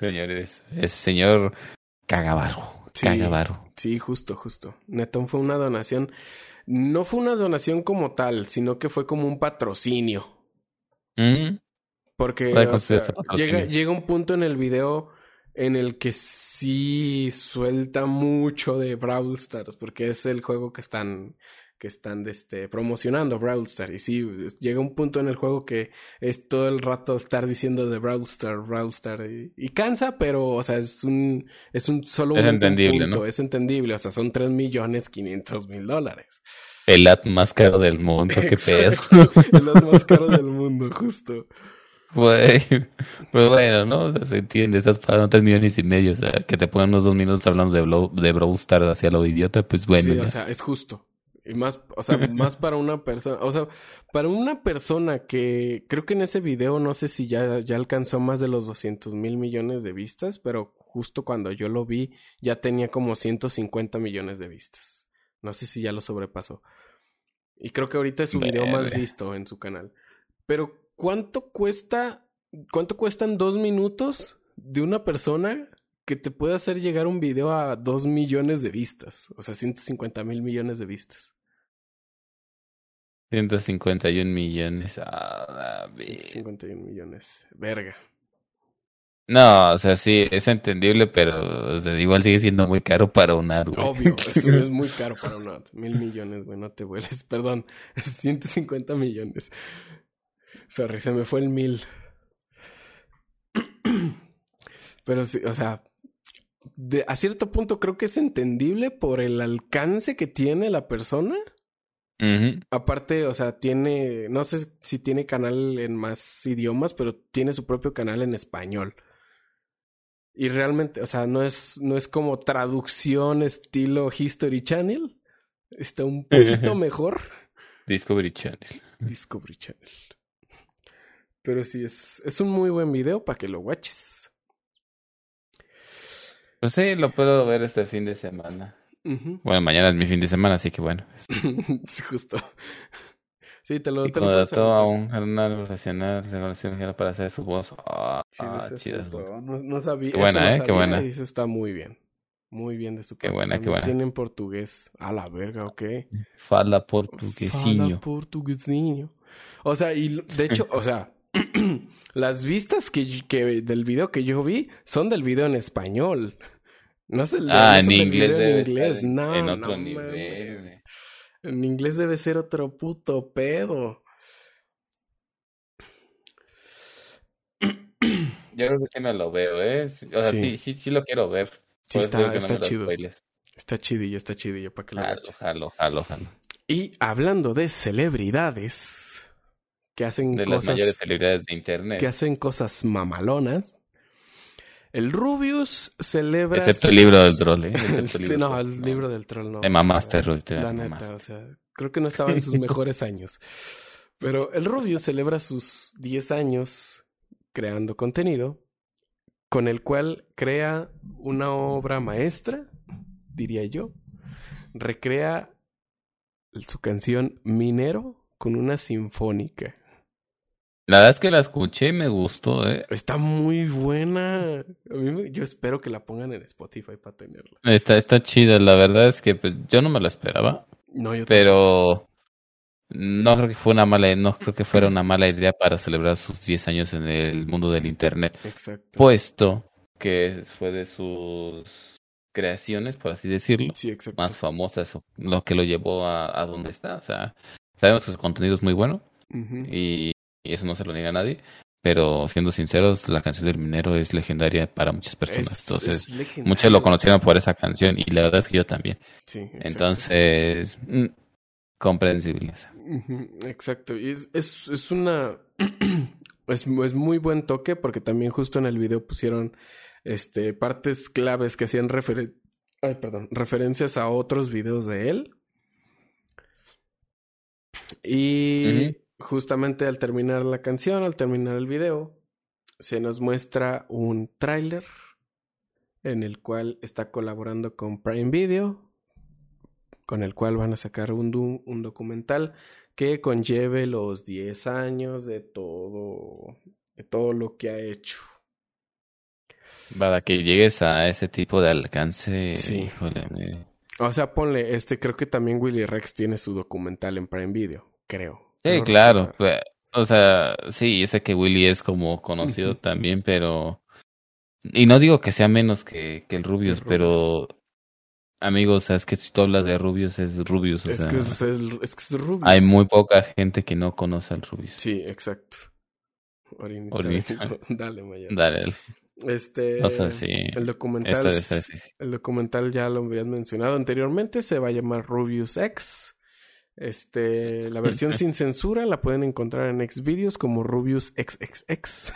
Señores, es señor Cagavaro. Sí. Sí, justo, justo. Netón fue una donación. No fue una donación como tal, sino que fue como un patrocinio. Mm. Porque o sea, llega, llega un punto en el video en el que sí suelta mucho de Brawl Stars, porque es el juego que están que están este, promocionando Brawl Stars. Y sí, llega un punto en el juego que es todo el rato estar diciendo de Brawl Stars, Brawl Stars. Y, cansa, pero, o sea, es un, es un solo es entendible, ¿no? Es entendible, o sea, son 3 millones 500 mil dólares. El ad más caro del mundo, qué pedo. el ad más caro del mundo, justo. Güey, pues bueno, ¿no? O sea, se entiende, estás pagando tres millones y medio, o sea, que te pongan unos dos minutos hablando de, de Brawl Stars hacia lo idiota, pues bueno. Sí, o sea, es justo. Y más, o sea, más para una persona, o sea, para una persona que creo que en ese video no sé si ya, ya alcanzó más de los 200 mil millones de vistas, pero justo cuando yo lo vi ya tenía como 150 millones de vistas. No sé si ya lo sobrepasó. Y creo que ahorita es su video más visto en su canal. Pero ¿cuánto cuesta, cuánto cuestan dos minutos de una persona que te puede hacer llegar un video a dos millones de vistas? O sea, 150 mil millones de vistas. 151 millones. Ah, 151 millones. Verga. No, o sea, sí, es entendible, pero igual sigue siendo muy caro para un ad, Obvio, eso es muy caro para un ad. Mil millones, güey, no te vueles. Perdón, 150 millones. Sorry, se me fue el mil. Pero sí, o sea, de, a cierto punto creo que es entendible por el alcance que tiene la persona. Aparte, o sea, tiene, no sé si tiene canal en más idiomas, pero tiene su propio canal en español. Y realmente, o sea, no es, no es como traducción estilo History Channel. Está un poquito mejor. Discovery Channel. Discovery Channel. Pero sí, es, es un muy buen video para que lo watches. Pues sí, lo puedo ver este fin de semana. Bueno, mañana es mi fin de semana, así que bueno. sí, justo. Sí, te lo y te lo a un canal profesional para hacer su voz. Ah, chido. No, no, sabía. Qué buena, ¿eh? qué buena. Eso está muy bien. Muy bien de su Qué buena, qué buena. Tienen portugués. A la verga, ok. Fala portuguesinho. Fala portuguesinho. O sea, y de hecho, o sea, las vistas que, que, del video que yo vi son del video en español. No es el ah, en inglés. en inglés. no, en otro nivel. En inglés debe ser otro puto pedo. Yo creo que sí me lo veo, ¿eh? O sea, sí, sí, sí, lo quiero ver. Sí, está, está chido. Está chidillo, está chidillo para que lo jalo, jalo, jalo, jalo. Y hablando de celebridades que hacen de cosas, las mayores celebridades de internet. Que hacen cosas mamalonas. El Rubius celebra. Excepto el libro del troll, ¿eh? sí, no, el libro del troll no. Te mamaste, Rubius. La neta, o sea, creo que no estaba en sus mejores años. Pero el Rubius celebra sus 10 años creando contenido, con el cual crea una obra maestra, diría yo. Recrea su canción Minero con una sinfónica. La verdad es que la escuché y me gustó, ¿eh? Está muy buena. A mí me- yo espero que la pongan en Spotify para tenerla. Está, está chida, la verdad es que pues, yo no me lo esperaba, No, yo pero no creo que fue una mala, no creo que fuera una mala idea para celebrar sus 10 años en el mundo del internet. Exacto. puesto que fue de sus creaciones, por así decirlo, Sí, exacto. más famosas, lo que lo llevó a, a donde está, o sea, sabemos que su contenido es muy bueno Ujú. y, y eso no se lo niega a nadie. Pero siendo sinceros, la canción del minero es legendaria para muchas personas. Es- Entonces, es. Muchos lo conocieron por esa canción y la verdad es que yo también. Sí. Entonces, mm, comprensible. Exacto. Y es, es, es una. es, es muy buen toque porque también justo en el video pusieron este, partes claves que hacían referen- Ay, perdón, referencias a otros videos de él. Y justamente al terminar la canción, al terminar el video, se nos muestra un tráiler en el cual está colaborando con Prime Video, con el cual van a sacar un, du- un documental que conlleve los 10 años de todo, de todo lo que ha hecho. Para que llegues a ese tipo de alcance, Sí. híjole, me- O sea, ponle, este, creo que también Willy Rex tiene su documental en Prime Video, creo. Sí, claro. o sea, sí, yo sé que Willy es como conocido también, pero... Y no digo que sea menos que, que el Rubius, Rubius. pero... Amigos, o sea, es que si tú hablas de Rubius, es Rubius, o Es, sea... que es, es, es que es Rubius. Hay muy poca gente que no conoce al Rubius. Sí, exacto. Orinita. Orinita. Dale, Maya. Dale, Este. o sea, sí. El documental. El documental ya lo habían mencionado anteriormente. Se va a llamar Rubius X. Este, la versión sin censura la pueden encontrar en Xvideos como Rubius XXX.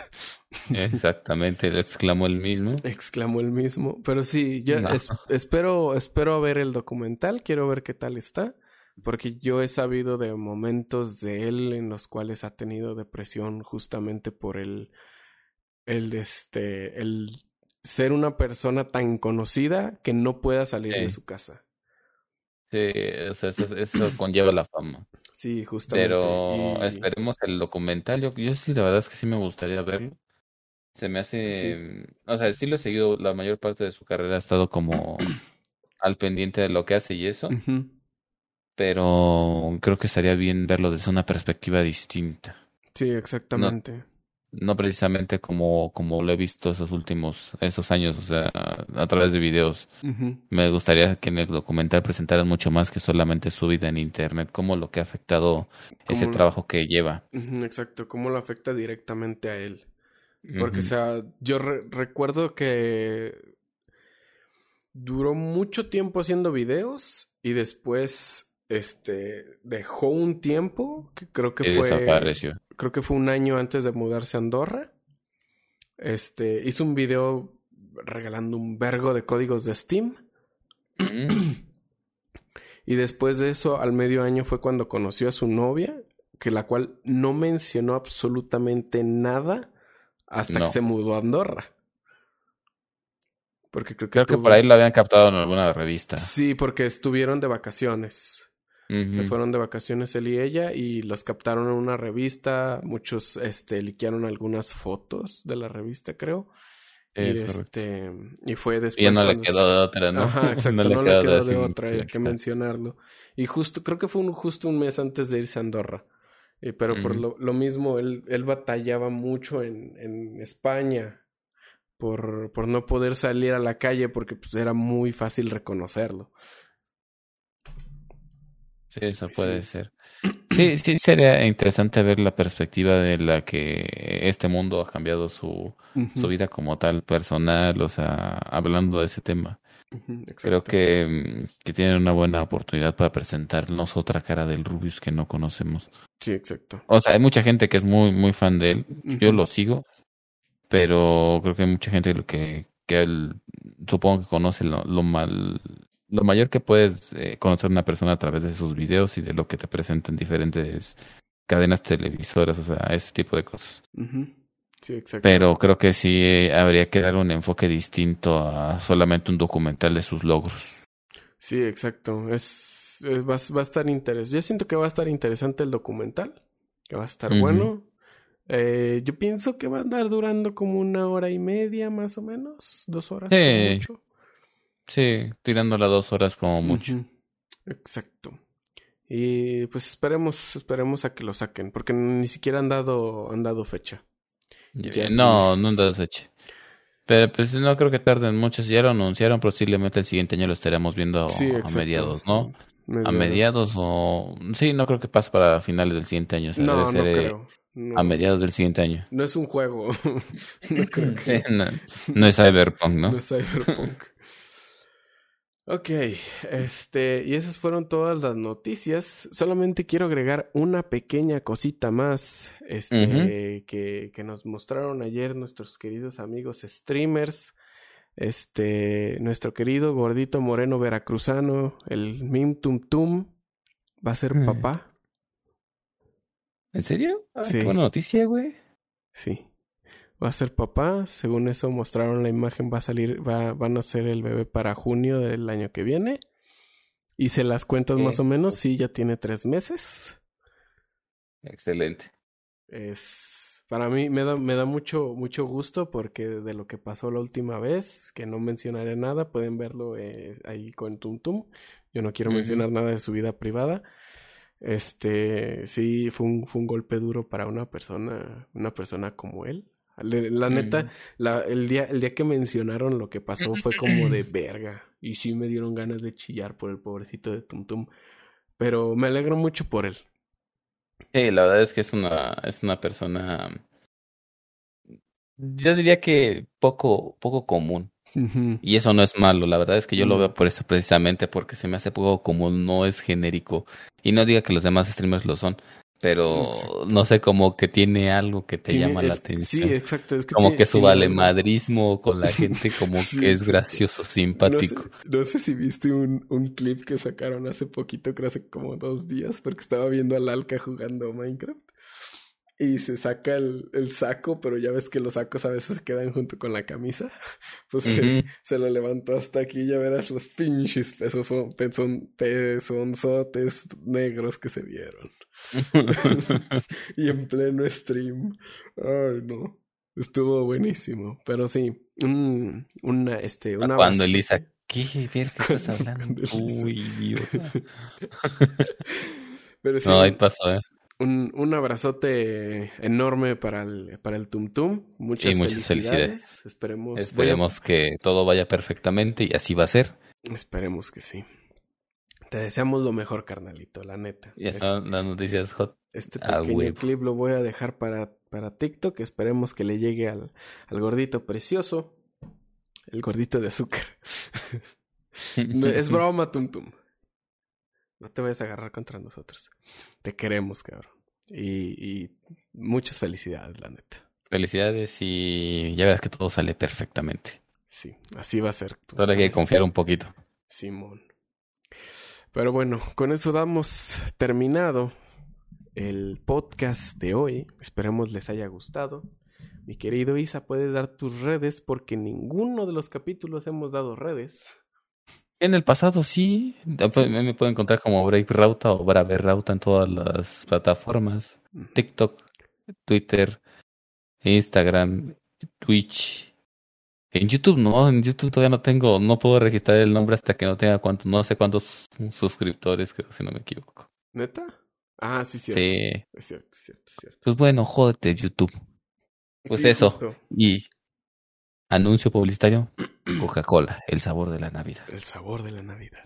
Exactamente, lo exclamó el mismo. Exclamó el mismo. Pero sí, ya No. es- espero, espero ver el documental. Quiero ver qué tal está. Porque yo he sabido de momentos de él en los cuales ha tenido depresión justamente por el, el, este, el ser una persona tan conocida que no pueda salir de su casa. Sí, sea, eso, eso conlleva la fama. Sí, justamente. Pero Y- esperemos el documental. Yo, yo sí, la verdad es que sí me gustaría verlo. Se me hace. O sea, sí lo he seguido. La mayor parte de su carrera ha estado como al pendiente de lo que hace y eso. Pero creo que estaría bien verlo desde una perspectiva distinta. Sí, exactamente. No precisamente como, como lo he visto esos últimos, esos años, o sea, a través de videos. Me gustaría que en el documental presentaran mucho más que solamente su vida en internet, como lo que ha afectado ese trabajo que lleva. Exacto, cómo lo afecta directamente a él. Porque, o sea, yo re- recuerdo que duró mucho tiempo haciendo videos y después, este, dejó un tiempo, que creo que Y fue, desapareció. Creo que fue un año antes de mudarse a Andorra. Este, hizo un video regalando un vergo de códigos de Steam. Mm, Y después de eso, al medio año fue cuando conoció a su novia, que la cual no mencionó absolutamente nada hasta No. que se mudó a Andorra. Porque creo que, Creo que por ahí lo habían captado en alguna revista. Sí, porque estuvieron de vacaciones. Se fueron de vacaciones él y ella y los captaron en una revista. Muchos, este, liquearon algunas fotos de la revista, creo. Y Es este, y fue después. Y ya no le quedó de otra, ¿no? Ajá, exacto, no, le quedó quedó de otra, hay que mencionarlo. Y justo, creo que fue un, justo un mes antes de irse a Andorra. Eh, pero por lo, lo mismo, él, él batallaba mucho en, en España por, por no poder salir a la calle porque pues, era muy fácil reconocerlo. Sí, eso puede ser. Sí, sí, sería interesante ver la perspectiva de la que este mundo ha cambiado su, su vida como tal, personal, o sea, hablando de ese tema. Creo que, mm, que tienen una buena oportunidad para presentarnos otra cara del Rubius que no conocemos. Sí, exacto. O sea, hay mucha gente que es muy, muy fan de él. Yo lo sigo, pero creo que hay mucha gente que, que él, supongo que conoce lo, lo mal, lo mayor que puedes eh, conocer una persona a través de sus videos y de lo que te presentan diferentes cadenas televisoras, o sea, ese tipo de cosas. Sí, exacto. Pero creo que sí eh, habría que dar un enfoque distinto a solamente un documental de sus logros. Sí, exacto. Es, eh, va, va a estar interesante. Yo siento que va a estar interesante el documental, que va a estar bueno. Eh, yo pienso que va a andar durando como una hora y media más o menos, dos horas Sí. mucho. Sí, tirando las dos horas como mucho. Exacto. Y pues esperemos, esperemos a que lo saquen, porque ni siquiera han dado, han dado fecha. Ya- no, no lo hecho. Pero pues no creo que tarden mucho. Si ya lo anunciaron, posiblemente el siguiente año lo estaremos viendo Sí, a mediados, ¿no? A Mediados. o... Sí, no creo que pase para finales del siguiente año. o sea, No, no eh, creo. No, A mediados del siguiente año. no es un juego. no creo que no, no es Cyberpunk, ¿no? no es Cyberpunk. Ok, este, y esas fueron todas las noticias. Solamente quiero agregar una pequeña cosita más, este, que, que nos mostraron ayer nuestros queridos amigos streamers. Este, nuestro querido gordito moreno veracruzano, el Mim Tum Tum, va a ser Mm. papá. ¿En serio? Ay, Sí. Qué buena noticia, güey. Sí. Va a ser papá. Según eso mostraron la imagen, va a salir, va, van a ser el bebé para junio del año que viene. Hice las cuentas más o menos. Sí, ya tiene tres meses. Excelente. Es para mí me da, me da mucho, mucho gusto porque de lo que pasó la última vez, que no mencionaré nada, pueden verlo eh, ahí con Tum Tum. Yo no quiero mencionar nada de su vida privada. Este, sí, fue un, fue un golpe duro para una persona, una persona como él. La neta, Mm. la, el día, el día que mencionaron lo que pasó fue como de verga. Y sí me dieron ganas de chillar por el pobrecito de Tum Tum. Pero me alegro mucho por él. Sí, la verdad es que es una, es una persona, yo diría que poco, poco común. Y eso no es malo, la verdad es que yo lo No. veo por eso precisamente, porque se me hace poco común, no es genérico. Y no diga que los demás streamers lo son, pero Exacto. no sé, como que tiene algo que te Tiene- llama la atención. Sí, exacto. Es que como tiene- que su tiene valemadrismo con la gente como Sí, que es gracioso, No sé, simpático. no sé si viste un, un clip que sacaron hace poquito, creo hace como dos días, porque estaba viendo al Alca jugando Minecraft. Y se saca el, el saco, pero ya ves que los sacos a veces se quedan junto con la camisa. Pues se, lo levantó hasta aquí, ya verás los pinches pesos, pezon, pezonzotes negros que se vieron. y en pleno stream. Ay, no. Estuvo buenísimo. Pero sí, un, una, este, una Cuando Elisa, ¿qué verga estás hablando? Uy, idiota. Pero sí, No, ahí pasó, eh. Un, un abrazote enorme para el, para el Tum Tum. Muchas, Y muchas felicidades. Esperemos. Esperemos que todo vaya perfectamente y así va a ser. esperemos que sí. Te deseamos lo mejor, carnalito, la neta. Ya están las noticias hot. Este A pequeño clip lo voy a dejar para, para TikTok. Esperemos que le llegue al, al gordito precioso. El gordito de azúcar. Es broma, Tum Tum. No te vayas a agarrar contra nosotros. Te queremos, cabrón. Y, y muchas felicidades, la neta. Felicidades y ya verás que todo sale perfectamente. Sí, así va a ser. Solo hay que confiar un poquito. Simón. Pero bueno, con eso damos terminado el podcast de hoy. Esperemos les haya gustado. Mi querido Isa, puedes dar tus redes porque ninguno de los capítulos hemos dado redes. En el pasado sí, Después me pueden encontrar como Brave Rauta o Brave Rauta en todas las plataformas. TikTok, Twitter, Instagram, Twitch. En YouTube no, en YouTube todavía no tengo, no puedo registrar el nombre hasta que no tenga cuánto, no sé cuántos suscriptores, creo, si no me equivoco. ¿Neta? Ah, sí, cierto. Sí, Es cierto, es cierto, cierto. pues bueno, jódete YouTube. Pues Sí, eso. justo. Y anuncio publicitario, Coca-Cola, el sabor de la Navidad. El sabor de la Navidad.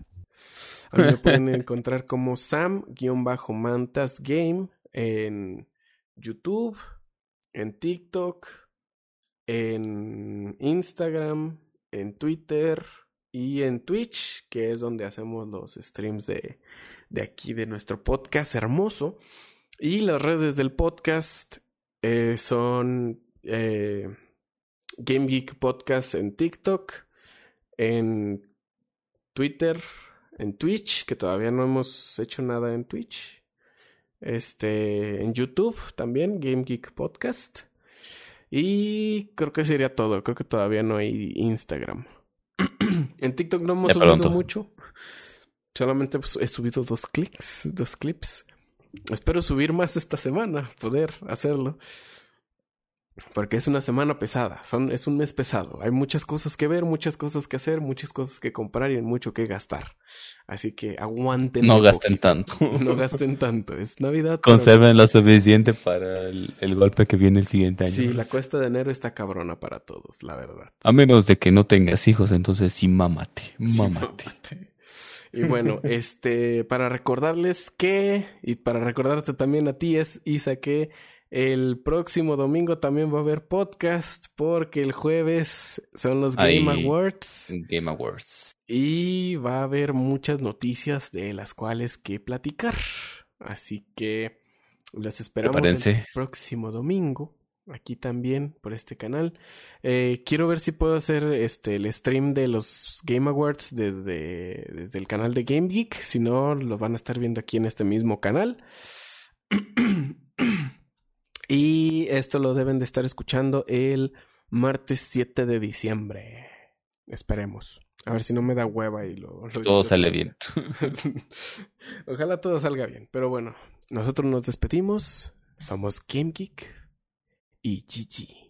A mí me pueden encontrar como Sam-Mantas Game en YouTube, en TikTok, en Instagram, en Twitter y en Twitch, que es donde hacemos los streams de, de aquí de nuestro podcast hermoso. Y las redes del podcast eh, son eh, Game Geek Podcast en TikTok, en Twitter, en Twitch, que todavía no hemos hecho nada en Twitch. Este, en YouTube también, Game Geek Podcast. Y creo que sería todo. Creo que todavía no hay Instagram. en TikTok no hemos subido mucho. Solamente pues, he subido dos clics, dos clips. Espero subir más esta semana, poder hacerlo. Porque es una semana pesada, son, es un mes pesado. Hay muchas cosas que ver, muchas cosas que hacer, muchas cosas que comprar y mucho que gastar. Así que aguanten. No gasten tanto. No gasten tanto. Es Navidad. Conserven lo suficiente para el, el, golpe que viene el siguiente año. Sí, la cuesta de enero está cabrona para todos, la verdad. A menos de que no tengas hijos, entonces sí, mámate. Mámate. Sí, mámate. Y bueno, este, para recordarles que, y para recordarte también a ti, es Isa, que el próximo domingo también va a haber podcast porque el jueves son los Game Awards. Game Awards. Y va a haber muchas noticias de las cuales que platicar. Así que las esperamos el próximo domingo. Aquí también por este canal. Eh, quiero ver si puedo hacer este el stream de los Game Awards desde, desde el canal de Game Geek. Si no, lo van a estar viendo aquí en este mismo canal. Y esto lo deben de estar escuchando el martes 7 de diciembre. Esperemos. A ver si no me da hueva y lo... todo sale bien. Ojalá todo salga bien. Pero bueno, nosotros nos despedimos. Somos Game Geek y GG.